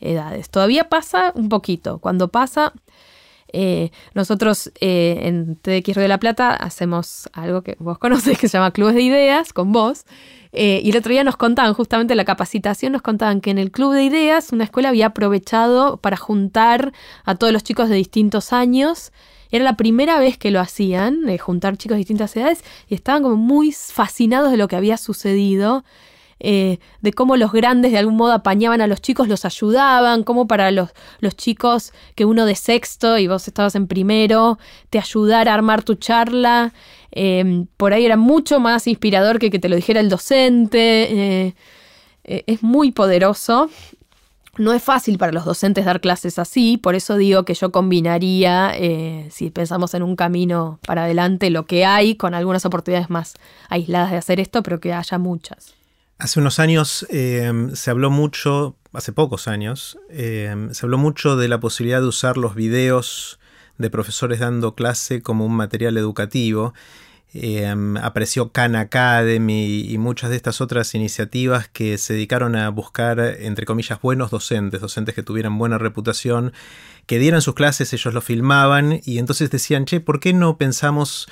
edades. Todavía pasa un poquito. Cuando pasa, eh, nosotros eh, en TX de la Plata hacemos algo que vos conocés que se llama Clubes de Ideas con vos. Eh, y el otro día nos contaban, justamente la capacitación, nos contaban que en el Club de Ideas una escuela había aprovechado para juntar a todos los chicos de distintos años. Era la primera vez que lo hacían, juntar chicos de distintas edades, y estaban como muy fascinados de lo que había sucedido. Eh, de cómo los grandes de algún modo apañaban a los chicos, los ayudaban, cómo para los, los chicos que uno de sexto y vos estabas en primero, te ayudara a armar tu charla. Em, por ahí era mucho más inspirador que que te lo dijera el docente. Eh, eh, es muy poderoso. No es fácil para los docentes dar clases así, por eso digo que yo combinaría, si pensamos en un camino para adelante, lo que hay con algunas oportunidades más aisladas de hacer esto, pero que haya muchas. Hace unos años em, se habló mucho, hace pocos años, em, se habló mucho de la posibilidad de usar los videos de profesores dando clase como un material educativo. Em, apareció Khan Academy y muchas de estas otras iniciativas que se dedicaron a buscar, entre comillas, buenos docentes, docentes que tuvieran buena reputación, que dieran sus clases, ellos lo filmaban y entonces decían, che, ¿por qué no pensamos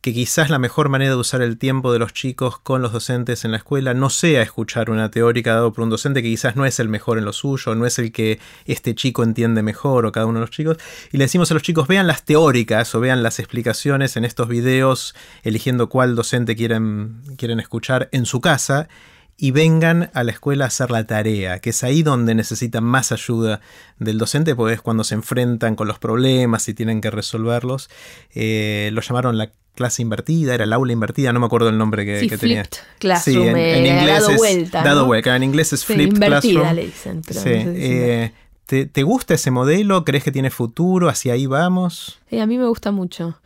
que quizás la mejor manera de usar el tiempo de los chicos con los docentes en la escuela no sea escuchar una teórica dado por un docente que quizás no es el mejor en lo suyo, no es el que este chico entiende mejor o cada uno de los chicos. Y le decimos a los chicos, vean las teóricas o vean las explicaciones en estos videos, eligiendo cuál docente quieren, quieren escuchar en su casa y vengan a la escuela a hacer la tarea, que es ahí donde necesitan más ayuda del docente, porque es cuando se enfrentan con los problemas y tienen que resolverlos. Eh, lo llamaron la clase invertida, era el aula invertida, no me acuerdo el nombre que, tenía. Classroom, sí, en, inglés dado es vuelta, dado vuelta, en inglés es flipped invertida le dicen, pero sí, eh, ¿te, gusta ese modelo? ¿Crees que tiene futuro? ¿Hacia ahí vamos? Sí, a mí me gusta mucho.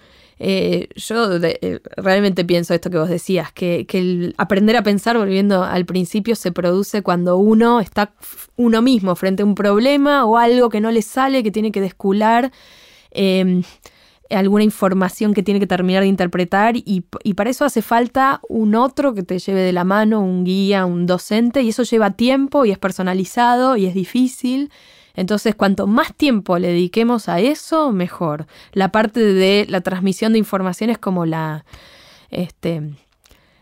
Eh, yo eh, realmente pienso esto que vos decías, que, el aprender a pensar, volviendo al principio, se produce cuando uno está uno mismo frente a un problema o algo que no le sale, que tiene que descular alguna información que tiene que terminar de interpretar y, para eso hace falta un otro que te lleve de la mano, un guía, un docente y eso lleva tiempo y es personalizado y es difícil. Entonces, cuanto más tiempo le dediquemos a eso, mejor. La parte de la transmisión de información es como la, este,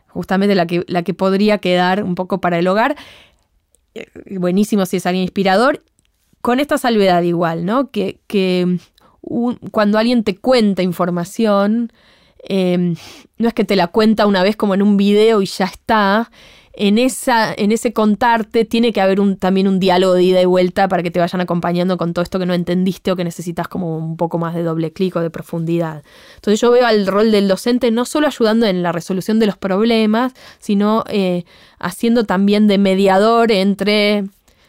justamente la que, la que podría quedar un poco para el hogar. Eh, buenísimo si es alguien inspirador. Con esta salvedad igual, ¿no? Que, que cuando alguien te cuenta información, em, no es que te la cuenta una vez como en un video y ya está. En, esa, en ese contarte tiene que haber un, también un diálogo de ida y vuelta para que te vayan acompañando con todo esto que no entendiste o que necesitas como un poco más de doble clic o de profundidad. Entonces yo veo al rol del docente no solo ayudando en la resolución de los problemas, sino eh, haciendo también de mediador entre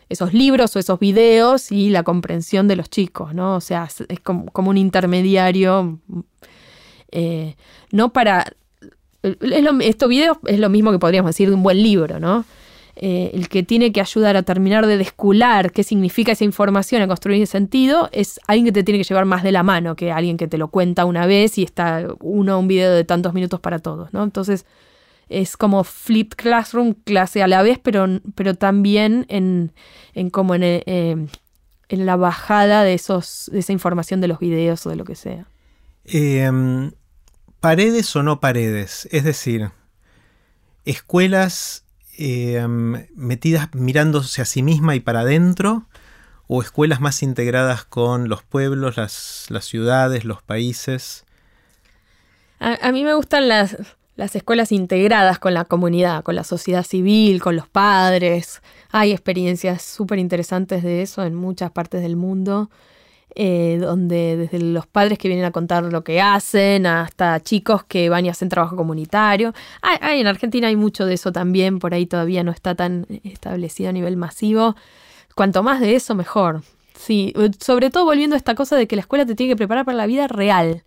esos libros o esos videos y la comprensión de los chicos, ¿no? O sea, es como, un intermediario, eh, no para... estos videos es lo mismo que podríamos decir de un buen libro, ¿no? Eh, el que tiene que ayudar a terminar de descular qué significa esa información, a construir sentido, es alguien que te tiene que llevar más de la mano que alguien que te lo cuenta una vez y está uno un video de tantos minutos para todos, ¿no? Entonces, es como flip classroom, clase a la vez, pero, pero también en, en como en, eh, en, la bajada de, esos, de esa información de los videos o de lo que sea. Em, paredes o no paredes, es decir, escuelas em, metidas mirándose a sí misma y para adentro, o escuelas más integradas con los pueblos, las, ciudades, los países. a mí me gustan las, las escuelas integradas con la comunidad, con la sociedad civil, con los padres. Hay experiencias súper interesantes de eso en muchas partes del mundo, eh, donde desde los padres que vienen a contar lo que hacen hasta chicos que van y hacen trabajo comunitario. Hay, en Argentina hay mucho de eso también, por ahí todavía no está tan establecido a nivel masivo. Cuanto más de eso, mejor. Sí, sobre todo volviendo a esta cosa de que la escuela te tiene que preparar para la vida real.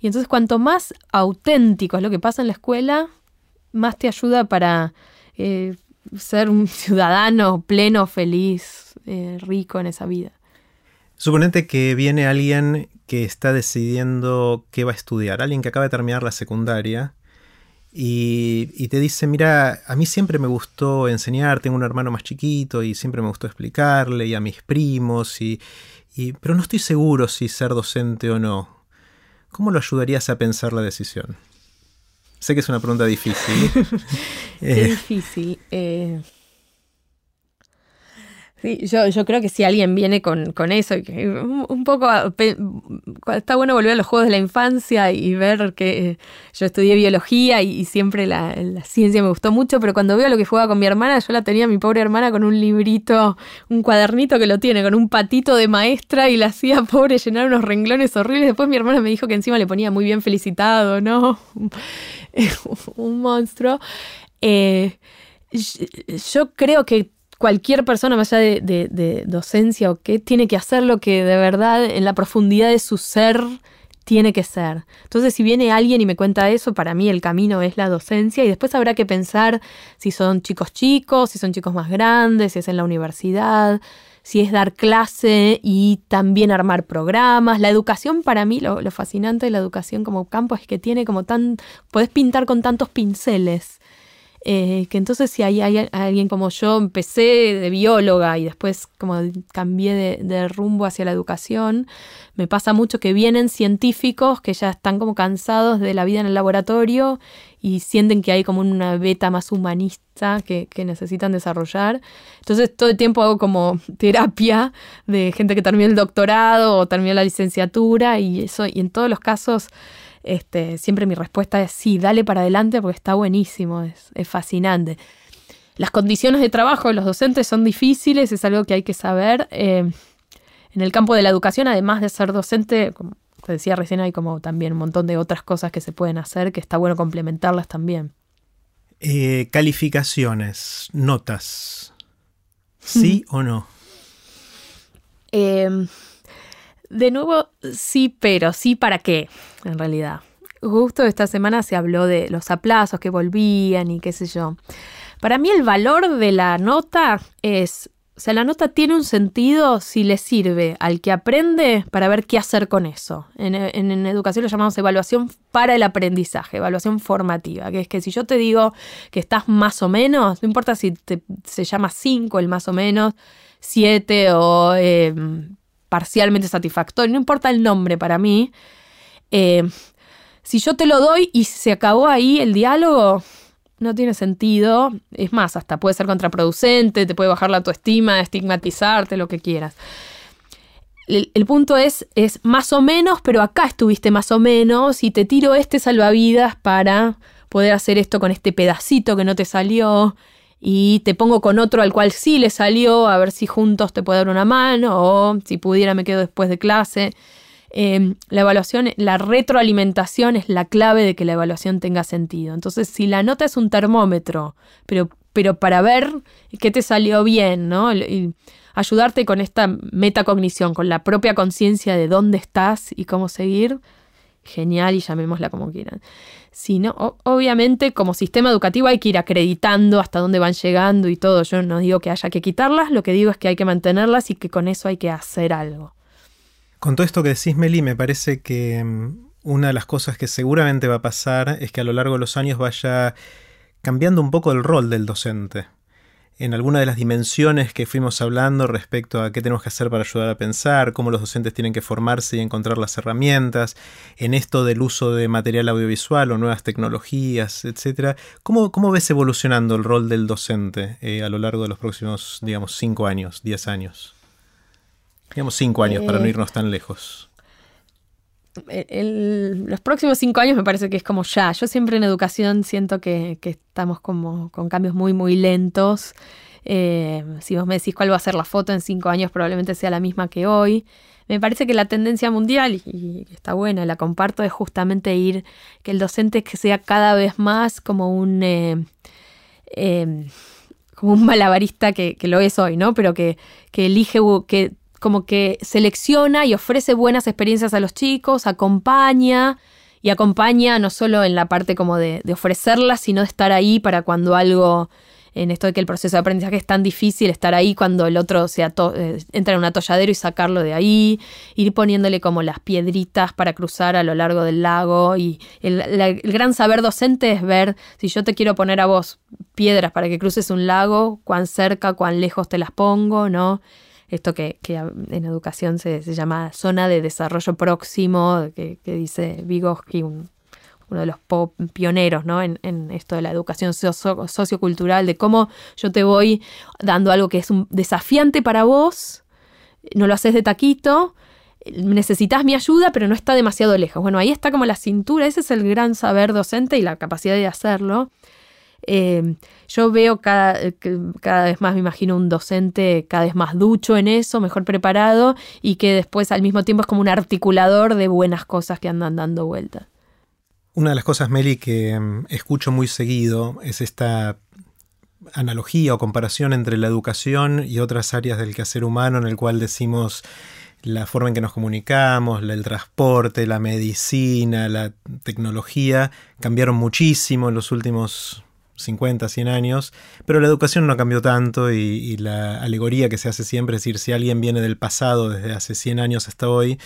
Y entonces cuanto más auténtico es lo que pasa en la escuela, más te ayuda para eh, ser un ciudadano pleno, feliz, eh, rico en esa vida. Suponete que viene alguien que está decidiendo qué va a estudiar, alguien que acaba de terminar la secundaria y, te dice, mira, a mí siempre me gustó enseñar, tengo un hermano más chiquito y siempre me gustó explicarle y a mis primos, y, pero no estoy seguro si ser docente o no. ¿Cómo lo ayudarías a pensar la decisión? Sé que es una pregunta difícil. Qué eh, difícil. Eh, Sí, yo, yo creo que si alguien viene con, eso, que un, poco está bueno volver a los juegos de la infancia y ver que yo estudié biología y, siempre la, ciencia me gustó mucho, pero cuando veo lo que jugaba con mi hermana, yo la tenía mi pobre hermana con un librito, un cuadernito que lo tiene, con un patito de maestra y la hacía pobre llenar unos renglones horribles. Después mi hermana me dijo que encima le ponía muy bien felicitado, ¿no? un monstruo. Eh, yo creo que cualquier persona más allá de, docencia o qué, tiene que hacer lo que de verdad en la profundidad de su ser tiene que ser. Entonces, si viene alguien y me cuenta eso, para mí el camino es la docencia y después habrá que pensar si son chicos chicos, si son chicos más grandes, si es en la universidad, si es dar clase y también armar programas. La educación para mí, lo, lo fascinante de la educación como campo es que tiene como tan, podés pintar con tantos pinceles. Eh, que entonces si hay, alguien como yo, empecé de bióloga y después como cambié de, rumbo hacia la educación, me pasa mucho que vienen científicos que ya están como cansados de la vida en el laboratorio y sienten que hay como una beta más humanista que, necesitan desarrollar. Entonces todo el tiempo hago como terapia de gente que terminó el doctorado o terminó la licenciatura y eso, y en todos los casos este, siempre mi respuesta es sí, dale para adelante porque está buenísimo, es, fascinante. Las condiciones de trabajo de los docentes son difíciles, es algo que hay que saber. Eh, en el campo de la educación, además de ser docente, como te decía recién, hay como también un montón de otras cosas que se pueden hacer que está bueno complementarlas también. Eh, calificaciones, notas. ¿Sí o no? Eh, de nuevo, sí, pero sí para qué, en realidad. Justo esta semana se habló de los aplazos que volvían y qué sé yo. Para mí el valor de la nota es, o sea, la nota tiene un sentido si le sirve al que aprende para ver qué hacer con eso. En, educación lo llamamos evaluación para el aprendizaje, evaluación formativa, que es que si yo te digo que estás más o menos, no importa si se llama 5 el más o menos, 7 o eh, parcialmente satisfactorio, no importa el nombre para mí, eh, si yo te lo doy y se acabó ahí el diálogo, no tiene sentido. Es más, hasta puede ser contraproducente, te puede bajar la autoestima, estigmatizarte, lo que quieras. El, el, punto es, es más o menos, pero acá estuviste más o menos y te tiro este salvavidas para poder hacer esto con este pedacito que no te salió y te pongo con otro al cual sí le salió, a ver si juntos te puedo dar una mano o si pudiera me quedo después de clase. Em, la evaluación, la retroalimentación es la clave de que la evaluación tenga sentido. Entonces, si la nota es un termómetro, pero, pero para ver qué te salió bien, ¿no? Y ayudarte con esta metacognición, con la propia conciencia de dónde estás y cómo seguir, genial y llamémosla como quieran. Si no, obviamente como sistema educativo hay que ir acreditando hasta dónde van llegando y todo. Yo no digo que haya que quitarlas, lo que digo es que hay que mantenerlas y que con eso hay que hacer algo. Con todo esto que decís, Meli, me parece que mm, una de las cosas que seguramente va a pasar es que a lo largo de los años vaya cambiando un poco el rol del docente. En alguna de las dimensiones que fuimos hablando respecto a qué tenemos que hacer para ayudar a pensar, cómo los docentes tienen que formarse y encontrar las herramientas, en esto del uso de material audiovisual o nuevas tecnologías, etc. ¿Cómo, cómo ves evolucionando el rol del docente eh, a lo largo de los próximos, digamos, cinco años, diez años? Digamos cinco años para no eh, irnos tan lejos. los próximos cinco años me parece que es como ya. Yo siempre en educación siento que, estamos como con cambios muy, muy lentos. Eh, si vos me decís cuál va a ser la foto en cinco años, probablemente sea la misma que hoy. Me parece que la tendencia mundial, y, está buena, la comparto, es justamente ir, que el docente que sea cada vez más como un... Eh, como un malabarista que, lo es hoy, ¿no? Pero que, que elige, que como que selecciona y ofrece buenas experiencias a los chicos, acompaña y acompaña no solo en la parte como de, ofrecerlas, sino de estar ahí para cuando algo, en esto de que el proceso de aprendizaje es tan difícil, estar ahí cuando el otro se eh, entra en un atolladero y sacarlo de ahí, ir poniéndole como las piedritas para cruzar a lo largo del lago y el, el gran saber docente es ver si yo te quiero poner a vos piedras para que cruces un lago, cuán cerca, cuán lejos te las pongo, ¿no? Esto que, en educación se, llama zona de desarrollo próximo, que, dice Vygotsky, uno de los pioneros ¿no? en, esto de la educación sociocultural, de cómo yo te voy dando algo que es un desafiante para vos, no lo haces de taquito, necesitas mi ayuda, pero no está demasiado lejos. Bueno, ahí está como la cintura, ese es el gran saber docente y la capacidad de hacerlo. Eh, yo veo cada, cada vez más, me imagino, un docente cada vez más ducho en eso, mejor preparado y que después al mismo tiempo es como un articulador de buenas cosas que andan dando vueltas. Una de las cosas, Meli, que mm, escucho muy seguido es esta analogía o comparación entre la educación y otras áreas del quehacer humano en el cual decimos la forma en que nos comunicamos, el transporte, la medicina, la tecnología cambiaron muchísimo en los últimos 50, 100 años, pero la educación no cambió tanto y, la alegoría que se hace siempre es decir, si alguien viene del pasado desde hace 100 años hasta hoy,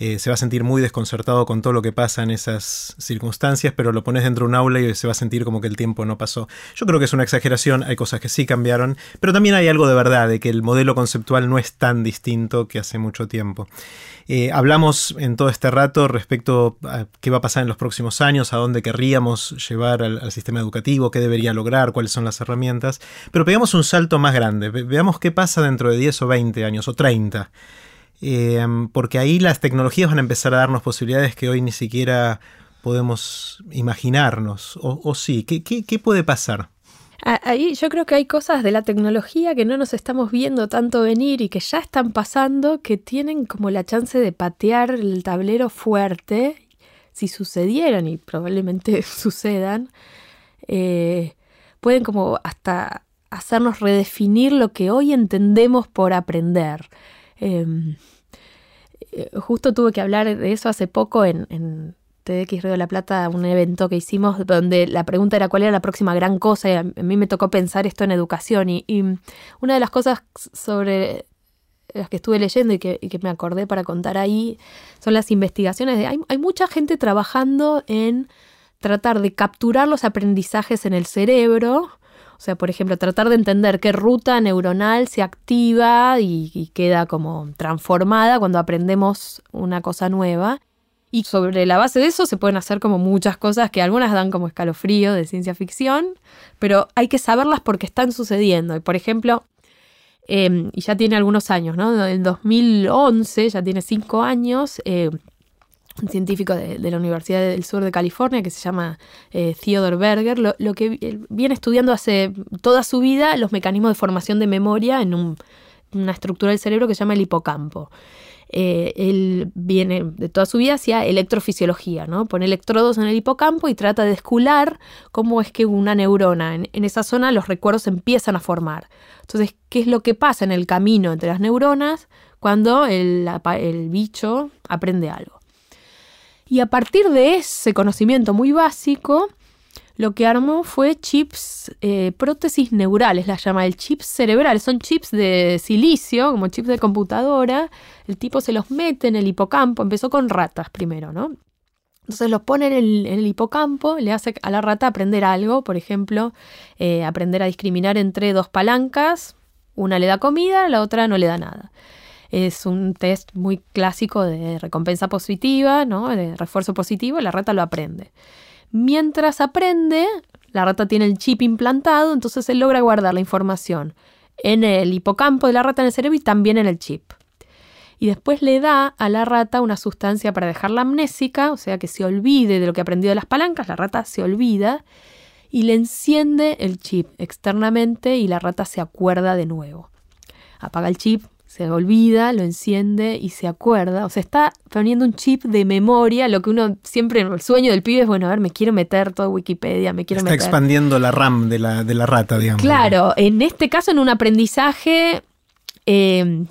eh, se va a sentir muy desconcertado con todo lo que pasa en esas circunstancias, pero lo pones dentro de un aula y se va a sentir como que el tiempo no pasó. Yo creo que es una exageración, hay cosas que sí cambiaron, pero también hay algo de verdad, de que el modelo conceptual no es tan distinto que hace mucho tiempo. Eh, hablamos en todo este rato respecto a qué va a pasar en los próximos años, a dónde querríamos llevar al, sistema educativo, qué debería lograr, cuáles son las herramientas, pero pegamos un salto más grande, veamos qué pasa dentro de 10 o 20 años o 30. Em, porque ahí las tecnologías van a empezar a darnos posibilidades que hoy ni siquiera podemos imaginarnos. O, sí, ¿Qué, ¿qué, puede pasar? Ahí yo creo que hay cosas de la tecnología que no nos estamos viendo tanto venir y que ya están pasando, que tienen como la chance de patear el tablero fuerte, si sucedieran y probablemente sucedan, eh, pueden como hasta hacernos redefinir lo que hoy entendemos por aprender. Em, justo tuve que hablar de eso hace poco en, en TX Río de la Plata, un evento que hicimos donde la pregunta era cuál era la próxima gran cosa y a mí me tocó pensar esto en educación y, una de las cosas sobre las que estuve leyendo y que, me acordé para contar ahí son las investigaciones. De, hay, hay mucha gente trabajando en tratar de capturar los aprendizajes en el cerebro o sea, por ejemplo, tratar de entender qué ruta neuronal se activa y, queda como transformada cuando aprendemos una cosa nueva. Y sobre la base de eso se pueden hacer como muchas cosas que algunas dan como escalofrío de ciencia ficción, pero hay que saberlas porque están sucediendo. Y por ejemplo, em, y ya tiene algunos años, ¿no? En 2011, ya tiene cinco años, eh, un científico de, la Universidad del Sur de California que se llama eh, Theodore Berger, lo, que viene estudiando hace toda su vida los mecanismos de formación de memoria en una estructura del cerebro que se llama el hipocampo. Eh, él viene de toda su vida hacia electrofisiología, ¿no? Pone electrodos en el hipocampo y trata de escular cómo es que una neurona en, esa zona los recuerdos empiezan a formar. Entonces, ¿qué es lo que pasa en el camino entre las neuronas cuando el bicho aprende algo? Y a partir de ese conocimiento muy básico, lo que armó fue chips, eh, prótesis neurales, las llama el chips cerebrales. Son chips de silicio, como chips de computadora. El tipo se los mete en el hipocampo. Empezó con ratas primero, ¿no? Entonces los pone en el, hipocampo, le hace a la rata aprender algo, por ejemplo, eh, aprender a discriminar entre dos palancas. Una le da comida, la otra no le da nada. Es un test muy clásico de recompensa positiva, ¿no? de refuerzo positivo, la rata lo aprende. Mientras aprende, la rata tiene el chip implantado, entonces él logra guardar la información en el hipocampo de la rata en el cerebro y también en el chip. Y después le da a la rata una sustancia para dejarla amnésica, o sea que se olvide de lo que aprendió de las palancas, la rata se olvida y le enciende el chip externamente y la rata se acuerda de nuevo. Apaga el chip, se olvida, lo enciende y se acuerda. O sea, está poniendo un chip de memoria, lo que uno siempre, el sueño del pibe es, bueno, a ver, me quiero meter todo Wikipedia, me quiero meter. Está expandiendo la RAM de la, de la rata, digamos. Claro, en este caso en un aprendizaje eh,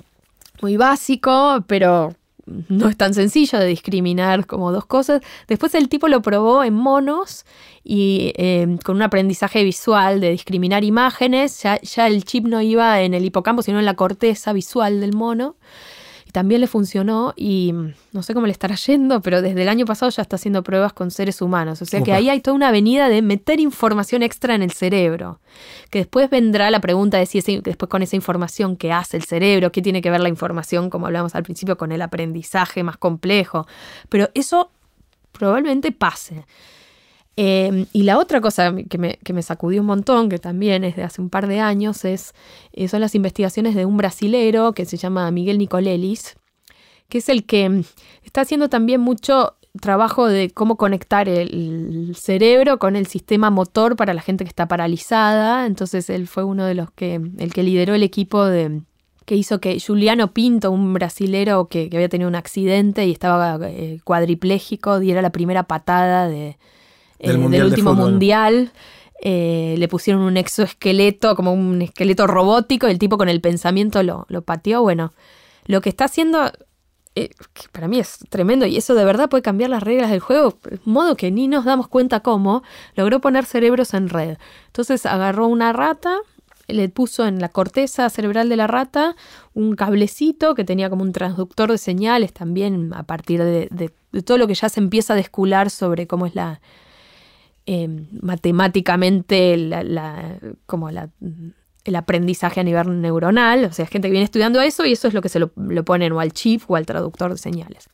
muy básico, pero no es tan sencillo de discriminar como dos cosas. Después el tipo lo probó en monos y eh, con un aprendizaje visual de discriminar imágenes, ya, ya el chip no iba en el hipocampo, sino en la corteza visual del mono también le funcionó y mm, no sé cómo le estará yendo, pero desde el año pasado ya está haciendo pruebas con seres humanos. O sea que ahí hay toda una avenida de meter información extra en el cerebro. Que después vendrá la pregunta de si después con esa información que hace el cerebro, qué tiene que ver la información, como hablamos al principio, con el aprendizaje más complejo. Pero eso probablemente pase. Em, y la otra cosa que me, sacudió un montón, que también es de hace un par de años, es, eh, son las investigaciones de un brasilero que se llama Miguel Nicolelis, que es el que está haciendo también mucho trabajo de cómo conectar el cerebro con el sistema motor para la gente que está paralizada. Entonces él fue uno de los que, el que lideró el equipo de, que hizo que Juliano Pinto, un brasilero que, había tenido un accidente y estaba eh, diera la primera patada de, del, eh, último mundial. Eh, le pusieron un exoesqueleto, como un esqueleto robótico, y el tipo con el pensamiento lo, lo pateó. Bueno, lo que está haciendo, eh, que para mí es tremendo, y eso de verdad puede cambiar las reglas del juego, de modo que ni nos damos cuenta cómo, logró poner cerebros en red. Entonces agarró una rata, le puso en la corteza cerebral de la rata un cablecito que tenía como un transductor de señales también a partir de todo lo que ya se empieza a descular sobre cómo es la, Em, matemáticamente como el aprendizaje a nivel neuronal, o sea, gente que viene estudiando eso y eso es lo que se lo, ponen o al chip o al traductor de señales.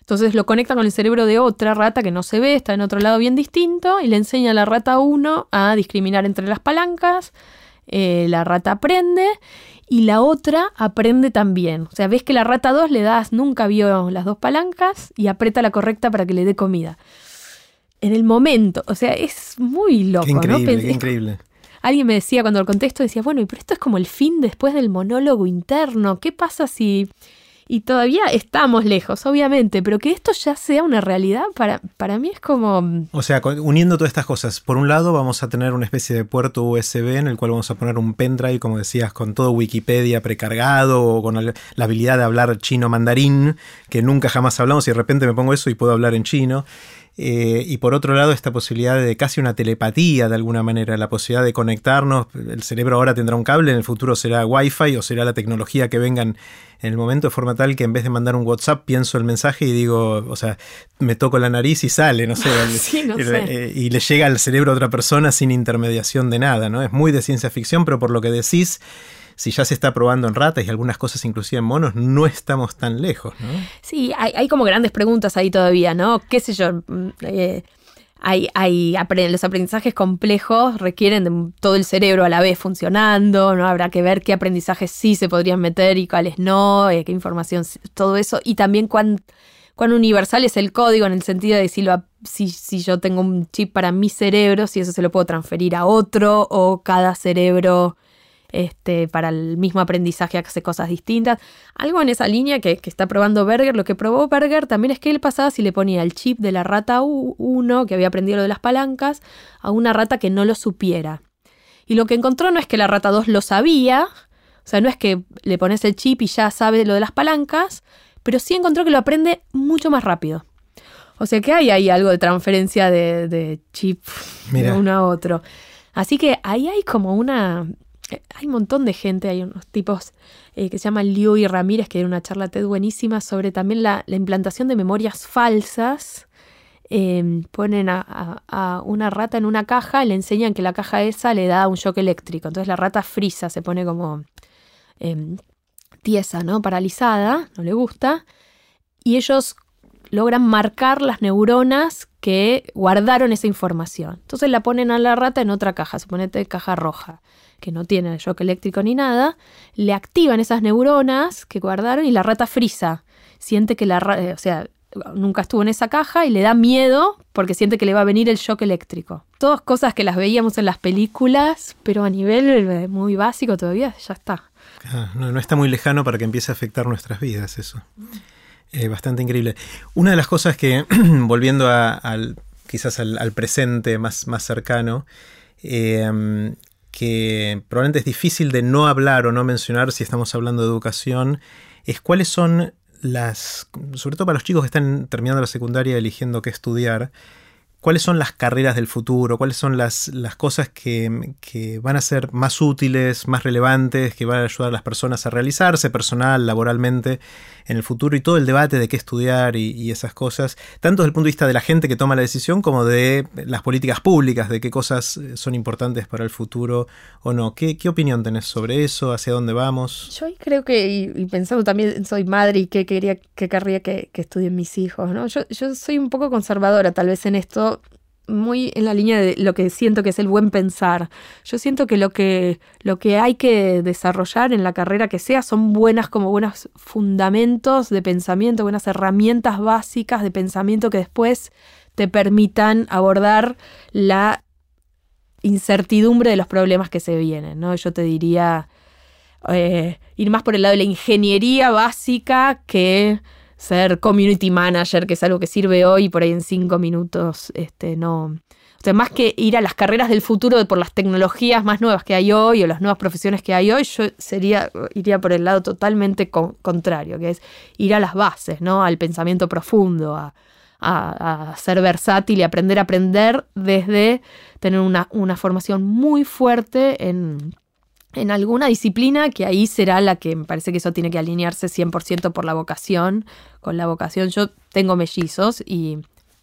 Entonces lo conecta con el cerebro de otra rata que no se ve, está en otro lado bien distinto, y le enseña a la rata 1 a discriminar entre las palancas. Eh, la rata aprende y la otra aprende también. O sea, ves que la rata 2 le das, nunca vio las dos palancas y aprieta la correcta para que le dé comida en el momento. O sea, es muy loco, increíble, ¿no? Qué increíble. Alguien me decía cuando lo contesto, decía, bueno, pero esto es como el fin después del monólogo interno. ¿Qué pasa si y todavía estamos lejos, obviamente, pero que esto ya sea una realidad, para, para mí es como... O sea, uniendo todas estas cosas, por un lado vamos a tener una especie de puerto USB en el cual vamos a poner un pendrive, como decías, con todo Wikipedia precargado o con la habilidad de hablar chino mandarín, que nunca jamás hablamos y de repente me pongo eso y puedo hablar en chino. Eh, y por otro lado, esta posibilidad de casi una telepatía de alguna manera, la posibilidad de conectarnos. El cerebro ahora tendrá un cable, en el futuro será Wi-Fi o será la tecnología que vengan en el momento de forma tal que en vez de mandar un WhatsApp pienso el mensaje y digo, o sea, me toco la nariz y sale, no sé, eh, y, le llega al cerebro a otra persona sin intermediación de nada, ¿no? Es muy de ciencia ficción, pero por lo que decís si ya se está probando en ratas y algunas cosas inclusive en monos, no estamos tan lejos, ¿no? Sí, hay, como grandes preguntas ahí todavía, ¿no? ¿Qué sé yo? Mm, eh, hay, hay los aprendizajes complejos requieren de todo el cerebro a la vez funcionando, ¿no? Habrá que ver qué aprendizajes sí se podrían meter y cuáles no, eh, qué información, todo eso. Y también cuán, cuán universal es el código en el sentido de si, lo, si, si yo tengo un chip para mi cerebro, si eso se lo puedo transferir a otro o cada cerebro este, para el mismo aprendizaje hace cosas distintas. Algo en esa línea que, está probando Berger. Lo que probó Berger también es que él pasaba si le ponía el chip de la rata 1, que había aprendido lo de las palancas, a una rata que no lo supiera. Y lo que encontró no es que la rata 2 lo sabía, o sea, no es que le pones el chip y ya sabe lo de las palancas, pero sí encontró que lo aprende mucho más rápido. O sea que hay ahí algo de transferencia de, chip de uno a otro. Así que ahí hay como una hay un montón de gente, hay unos tipos eh, que se llaman Liu y Ramírez que dieron una charla TED buenísima sobre también la, implantación de memorias falsas. Em, ponen a, una rata en una caja, le enseñan que la caja esa le da un shock eléctrico. Entonces la rata frisa, se pone como em, tiesa, ¿no? Paralizada, no le gusta. Y ellos logran marcar las neuronas que guardaron esa información. Entonces la ponen a la rata en otra caja, suponete caja roja que no tiene shock eléctrico ni nada, le activan esas neuronas que guardaron y la rata frisa. Siente que la rata, o sea, nunca estuvo en esa caja y le da miedo porque siente que le va a venir el shock eléctrico. Todas cosas que las veíamos en las películas, pero a nivel eh, muy básico todavía ya está. Ah, no, está muy lejano para que empiece a afectar nuestras vidas eso. Eh, bastante increíble. Una de las cosas que, volviendo al, quizás al, presente más, más cercano, eh, que probablemente es difícil de no hablar o no mencionar si estamos hablando de educación, es cuáles son las, sobre todo para los chicos que están terminando la secundaria eligiendo qué estudiar, cuáles son las carreras del futuro, cuáles son las, las cosas que, que, van a ser más útiles, más relevantes, que van a ayudar a las personas a realizarse personal, laboralmente en el futuro y todo el debate de qué estudiar y, esas cosas, tanto desde el punto de vista de la gente que toma la decisión como de las políticas públicas, de qué cosas eh, son importantes para el futuro o no. ¿Qué, opinión tenés sobre eso? ¿Hacia dónde vamos? Yo creo que, y, pensando también, soy madre y qué quería, qué querría que, estudien mis hijos, ¿no? Yo soy un poco conservadora tal vez en esto muy en la línea de lo que siento que es el buen pensar. Yo siento que lo que, lo que hay que desarrollar en la carrera que sea son buenas como buenos fundamentos de pensamiento, buenas herramientas básicas de pensamiento que después te permitan abordar la incertidumbre de los problemas que se vienen. ¿no? Yo te diría eh, ir más por el lado de la ingeniería básica que ser community manager, que es algo que sirve hoy por ahí en cinco minutos, este, no. O sea, más que ir a las carreras del futuro por las tecnologías más nuevas que hay hoy o las nuevas profesiones que hay hoy, yo sería, iría por el lado totalmente contrario, que es ir a las bases, ¿no? Al pensamiento profundo, a, ser versátil y aprender a aprender desde tener una, una formación muy fuerte en en alguna disciplina que ahí será la que me parece que eso tiene que alinearse 100% por la vocación, con la vocación. Yo tengo mellizos y,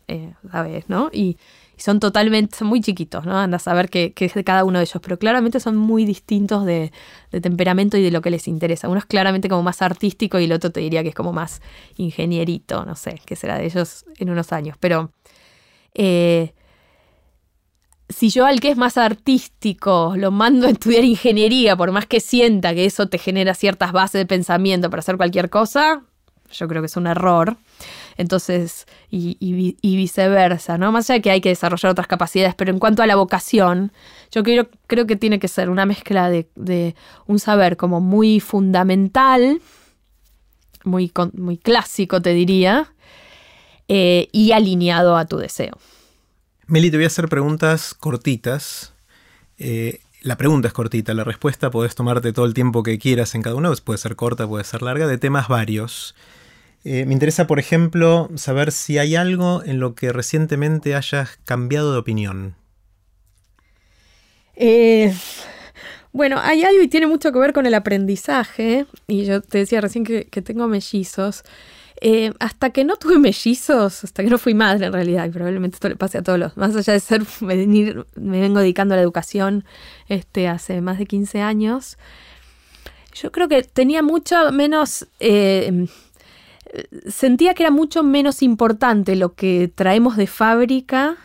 eh, ¿sabes? ¿No? Y, son totalmente, son muy chiquitos, ¿no? Anda a saber qué, es de cada uno de ellos, pero claramente son muy distintos de, temperamento y de lo que les interesa. Uno es claramente como más artístico y el otro te diría que es como más ingenierito, no sé, qué será de ellos en unos años, pero... Eh, si yo al que es más artístico lo mando a estudiar ingeniería, por más que sienta que eso te genera ciertas bases de pensamiento para hacer cualquier cosa, yo creo que es un error. Entonces, y, viceversa, ¿no? Más allá de que hay que desarrollar otras capacidades, pero en cuanto a la vocación, yo creo, que tiene que ser una mezcla de, un saber como muy fundamental, muy, muy clásico, te diría, eh, y alineado a tu deseo. Meli, te voy a hacer preguntas cortitas. Eh, la pregunta es cortita, la respuesta puedes tomarte todo el tiempo que quieras en cada una, pues puede ser corta, puede ser larga, de temas varios. Eh, me interesa, por ejemplo, saber si hay algo en lo que recientemente hayas cambiado de opinión. Eh, bueno, hay algo y tiene mucho que ver con el aprendizaje. Y yo te decía recién que tengo mellizos. Eh, hasta que no tuve mellizos, hasta que no fui madre en realidad, y probablemente esto le pase a todos los, más allá de ser, venir, me vengo dedicando a la educación este, hace más de 15 años, Yo creo que tenía mucho menos... Eh, sentía que era mucho menos importante lo que traemos de fábrica,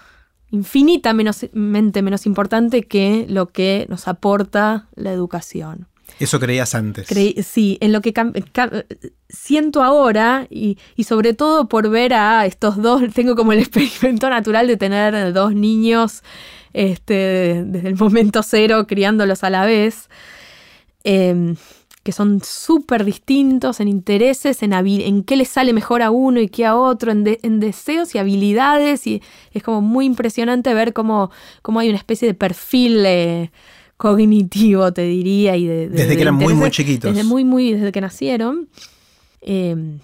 infinitamente menos importante que lo que nos aporta la educación. Eso creías antes. sí, en lo que siento ahora y, sobre todo por ver a estos dos, tengo como el experimento natural de tener dos niños este, desde el momento cero criándolos a la vez. Em, que son súper distintos en intereses, en, en qué le sale mejor a uno y qué a otro, en, deseos y habilidades. Y es como muy impresionante ver cómo, cómo hay una especie de perfil cognitivo, te diría. Y de, desde que eran muy, muy chiquitos. Desde muy, muy, desde que nacieron. Em,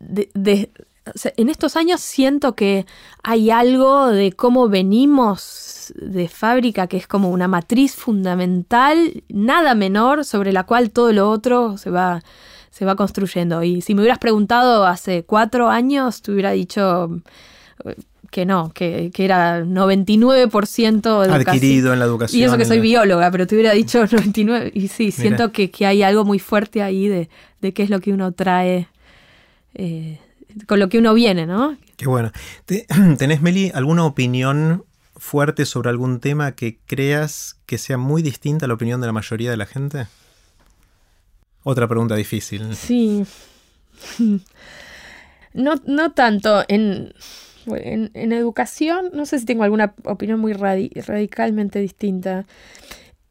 en estos años siento que hay algo de cómo venimos de fábrica que es como una matriz fundamental, nada menor, sobre la cual todo lo otro se va, se va construyendo. Y si me hubieras preguntado hace cuatro años, te hubiera dicho eh, que no, que, que era 99% adquirido en la educación. Y eso que soy bióloga, pero te hubiera dicho 99. Y sí, siento que, hay algo muy fuerte ahí de, de qué es lo que uno trae. Eh, con lo que uno viene, ¿no? Qué bueno. ¿Tenés, Meli, alguna opinión fuerte sobre algún tema que creas que sea muy distinta a la opinión de la mayoría de la gente? Otra pregunta difícil. Sí. No, no tanto. En, en, educación, no sé si tengo alguna opinión muy radicalmente distinta.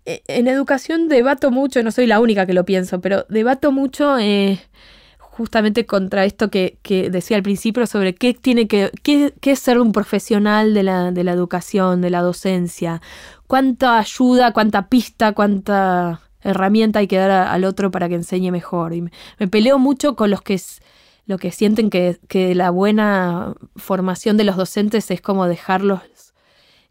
E, en educación debato mucho, no soy la única que lo pienso, pero debato mucho eh, justamente contra esto que, decía al principio sobre qué tiene que qué, es ser un profesional de la, de la, educación, de la docencia, cuánta ayuda, cuánta pista, cuánta herramienta hay que dar al otro para que enseñe mejor. Y me peleo mucho con los que lo que sienten que, que la buena formación de los docentes es como dejarlos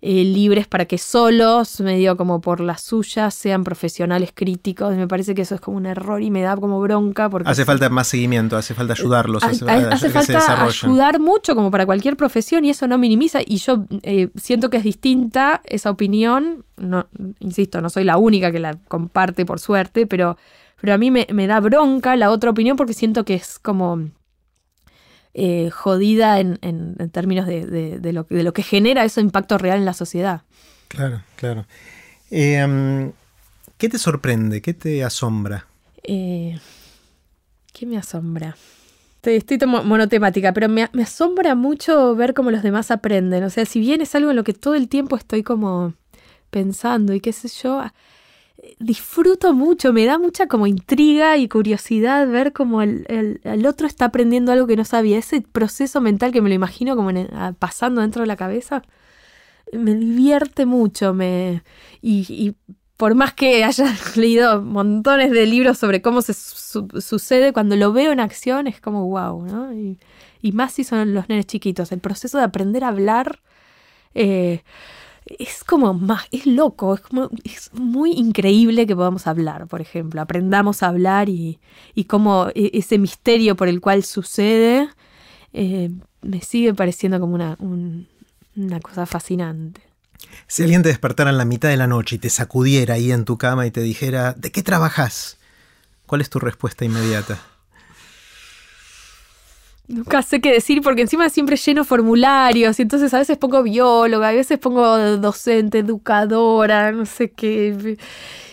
eh, libres para que solos, medio como por las suyas, sean profesionales críticos. Me parece que eso es como un error y me da como bronca. Porque hace falta más seguimiento, hace falta ayudarlos. Hace, hace falta ayudar mucho como para cualquier profesión y eso no minimiza. Y yo eh, siento que es distinta esa opinión. No, insisto, no soy la única que la comparte por suerte, pero, pero a mí me, me da bronca la otra opinión porque siento que es como eh, jodida en, términos de, lo, de, lo, que genera ese impacto real en la sociedad. Claro, claro. Em, ¿Qué te sorprende? ¿Qué te asombra? Eh, ¿Qué me asombra? Estoy, monotemática, pero me, me, asombra mucho ver cómo los demás aprenden. O sea, si bien es algo en lo que todo el tiempo estoy como pensando y qué sé yo, disfruto mucho, me da mucha como intriga y curiosidad ver cómo el, otro está aprendiendo algo que no sabía. Ese proceso mental que me lo imagino como pasando dentro de la cabeza, me divierte mucho. Me, y, por más que haya leído montones de libros sobre cómo se sucede, cuando lo veo en acción es como wow, ¿no? Y, más si son los nenes chiquitos. El proceso de aprender a hablar. Eh, es como más, es loco, es, como, es muy increíble que podamos hablar, por ejemplo, aprendamos a hablar y, y cómo e, ese misterio por el cual sucede eh, me sigue pareciendo como una, una cosa fascinante. Si alguien te despertara en la mitad de la noche y te sacudiera ahí en tu cama y te dijera, ¿de qué trabajas? ¿Cuál es tu respuesta inmediata? Nunca sé qué decir porque encima siempre lleno formularios y entonces a veces pongo bióloga, a veces pongo docente, educadora, no sé qué.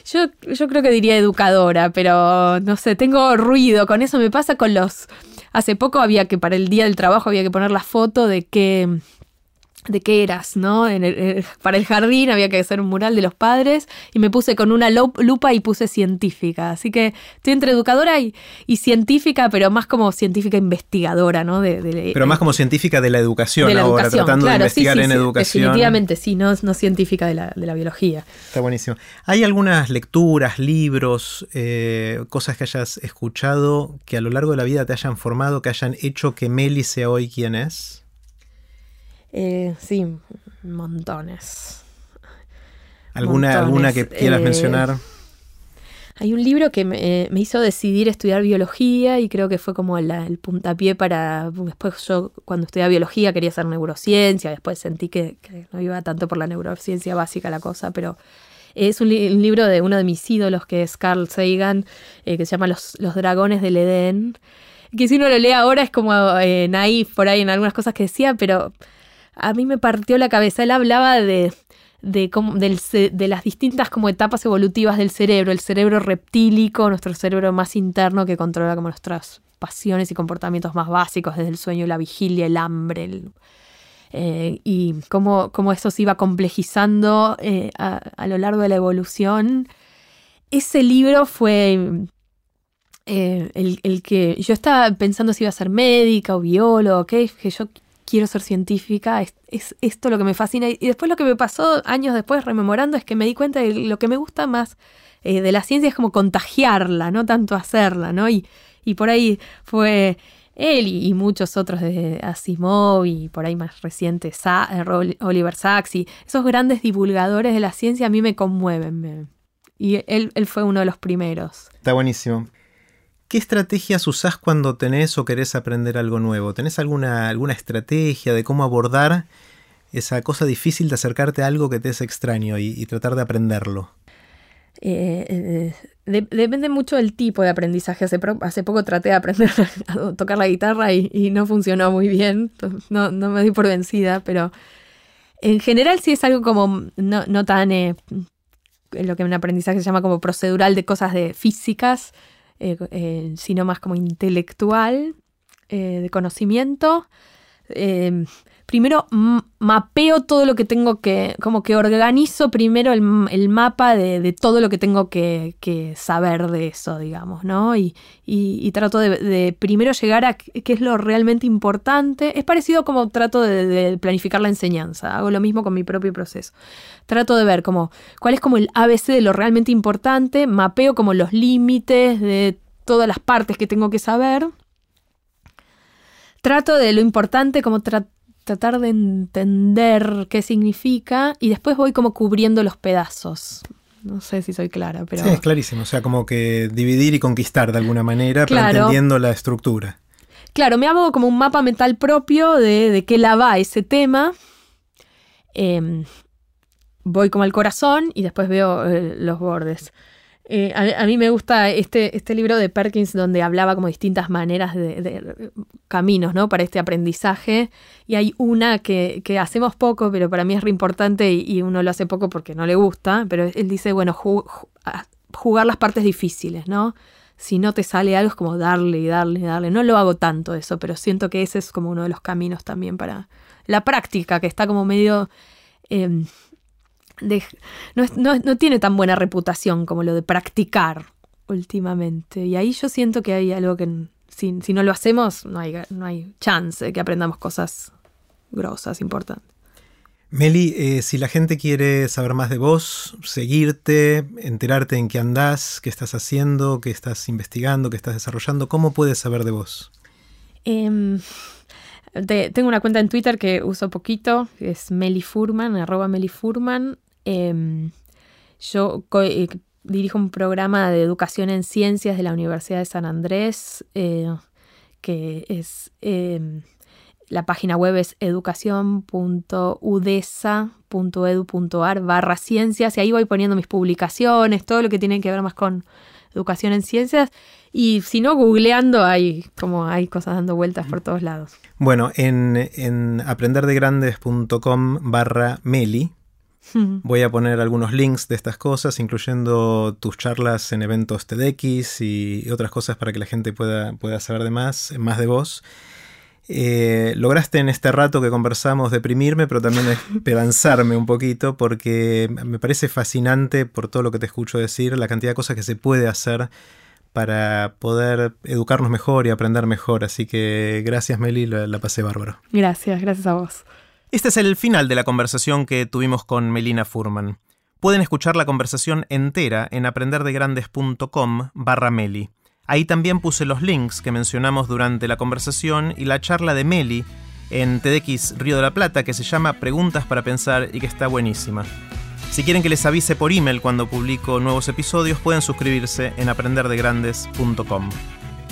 Yo, yo creo que diría educadora, pero no sé, tengo ruido. Con eso me pasa con los... Hace poco había que, para el día del trabajo, había que poner la foto de que de qué eras, ¿no? En para el jardín había que hacer un mural de los padres y me puse con una lupa y puse científica. Así que estoy entre educadora y, científica, pero más como científica investigadora, ¿no? De, pero más como científica de la educación ahora, tratando de investigar en educación. Definitivamente, sí, no, no científica de la, biología. Está buenísimo. ¿Hay algunas lecturas, libros, eh, cosas que hayas escuchado que a lo largo de la vida te hayan formado, que hayan hecho que Meli sea hoy quien es? Eh, sí, montones. ¿Alguna, ¿Alguna que quieras eh, mencionar? Hay un libro que me, hizo decidir estudiar biología y creo que fue como el puntapié para... Después yo cuando estudiaba biología quería hacer neurociencia, después sentí que, no iba tanto por la neurociencia básica la cosa, pero Es un, libro de uno de mis ídolos, que es Carl Sagan, eh, que se llama Los, Los Dragones del Edén. Que si uno lo lee ahora es como eh, naif por ahí en algunas cosas que decía, pero a mí me partió la cabeza. Él hablaba de, de, de las distintas como etapas evolutivas del cerebro, el cerebro reptílico, nuestro cerebro más interno que controla como nuestras pasiones y comportamientos más básicos, desde el sueño, la vigilia, el hambre, eh, y cómo, cómo, eso se iba complejizando eh, a, lo largo de la evolución. Ese libro fue eh, el, que yo estaba pensando si iba a ser médica o biólogo, que yo quiero ser científica, es, esto lo que me fascina. Y después lo que me pasó años después rememorando es que me di cuenta de lo que me gusta más de la ciencia es como contagiarla, no tanto hacerla, ¿no? Y, y por ahí fue él y, muchos otros de Asimov y por ahí más recientes, eh, Oliver Sacks y esos grandes divulgadores de la ciencia a mí me conmueven. y él, él fue uno de los primeros. Está buenísimo. ¿Qué estrategias usás cuando tenés o querés aprender algo nuevo? ¿Tenés alguna, alguna estrategia de cómo abordar esa cosa difícil de acercarte a algo que te es extraño y tratar de aprenderlo? Eh, eh, depende mucho del tipo de aprendizaje. Hace, poco traté de aprender a tocar la guitarra y, no funcionó muy bien. No, me di por vencida, pero en general sí es algo como no, no tan eh, lo que en aprendizaje se llama como procedural de cosas de físicas, sino más como intelectual, de conocimiento primero mapeo todo lo que tengo que, como que organizo primero el, mapa de, todo lo que tengo que, saber de eso, digamos, ¿no? Y, trato de, primero llegar a qué es lo realmente importante. Es parecido como trato de, planificar la enseñanza, hago lo mismo con mi propio proceso. Trato de ver como cuál es como el ABC de lo realmente importante, mapeo como los límites de todas las partes que tengo que saber. Trato de lo importante como tratar tratar de entender qué significa y después voy como cubriendo los pedazos. No sé si soy clara, pero... Sí, es clarísimo. O sea, como que dividir y conquistar de alguna manera, entendiendo la estructura. Claro, me hago como un mapa mental propio de, de qué la va ese tema. Em, voy como al corazón y después veo eh, los bordes. Eh, a, mí me gusta este, este libro de Perkins donde hablaba como distintas maneras de, caminos, ¿no? Para este aprendizaje. Y hay una que, hacemos poco, pero para mí es re importante y, uno lo hace poco porque no le gusta. Pero él dice, bueno, jugar las partes difíciles, ¿no? Si no te sale algo es como darle y darle y darle. No lo hago tanto eso, pero siento que ese es como uno de los caminos también para la práctica, que está como medio... No, tiene tan buena reputación como lo de practicar últimamente. Y ahí yo siento que hay algo que si, no lo hacemos no hay, no hay chance de que aprendamos cosas grosas, importantes. Meli, eh, si la gente quiere saber más de vos, seguirte, enterarte en qué andás, qué estás haciendo, qué estás investigando, qué estás desarrollando, ¿cómo puedes saber de vos? Em, tengo una cuenta en Twitter que uso poquito, es Meli Furman, arroba Meli Em, yo eh, dirijo un programa de educación en ciencias de la Universidad de San Andrés, eh, que es em, la página web es educación.udesa.edu.ar barra ciencias y ahí voy poniendo mis publicaciones, todo lo que tiene que ver más con educación en ciencias. Y si no, googleando hay como hay cosas dando vueltas por todos lados. Bueno, en, en aprenderdegrandes.com barra Meli Voy a poner algunos links de estas cosas, incluyendo tus charlas en eventos TEDx y otras cosas para que la gente pueda, pueda saber de más, más de vos. Eh, lograste en este rato que conversamos deprimirme, pero también esperanzarme un poquito, porque me parece fascinante por todo lo que te escucho decir, la cantidad de cosas que se puede hacer para poder educarnos mejor y aprender mejor. Así que gracias Meli, la pasé bárbaro. Gracias, gracias a vos. Este es el final de la conversación que tuvimos con Melina Furman. Pueden escuchar la conversación entera en aprenderdegrandes.com barra Meli. Ahí también puse los links que mencionamos durante la conversación y la charla de Meli en TEDx Río de la Plata que se llama Preguntas para Pensar y que está buenísima. Si quieren que les avise por email cuando publico nuevos episodios, pueden suscribirse en aprenderdegrandes.com.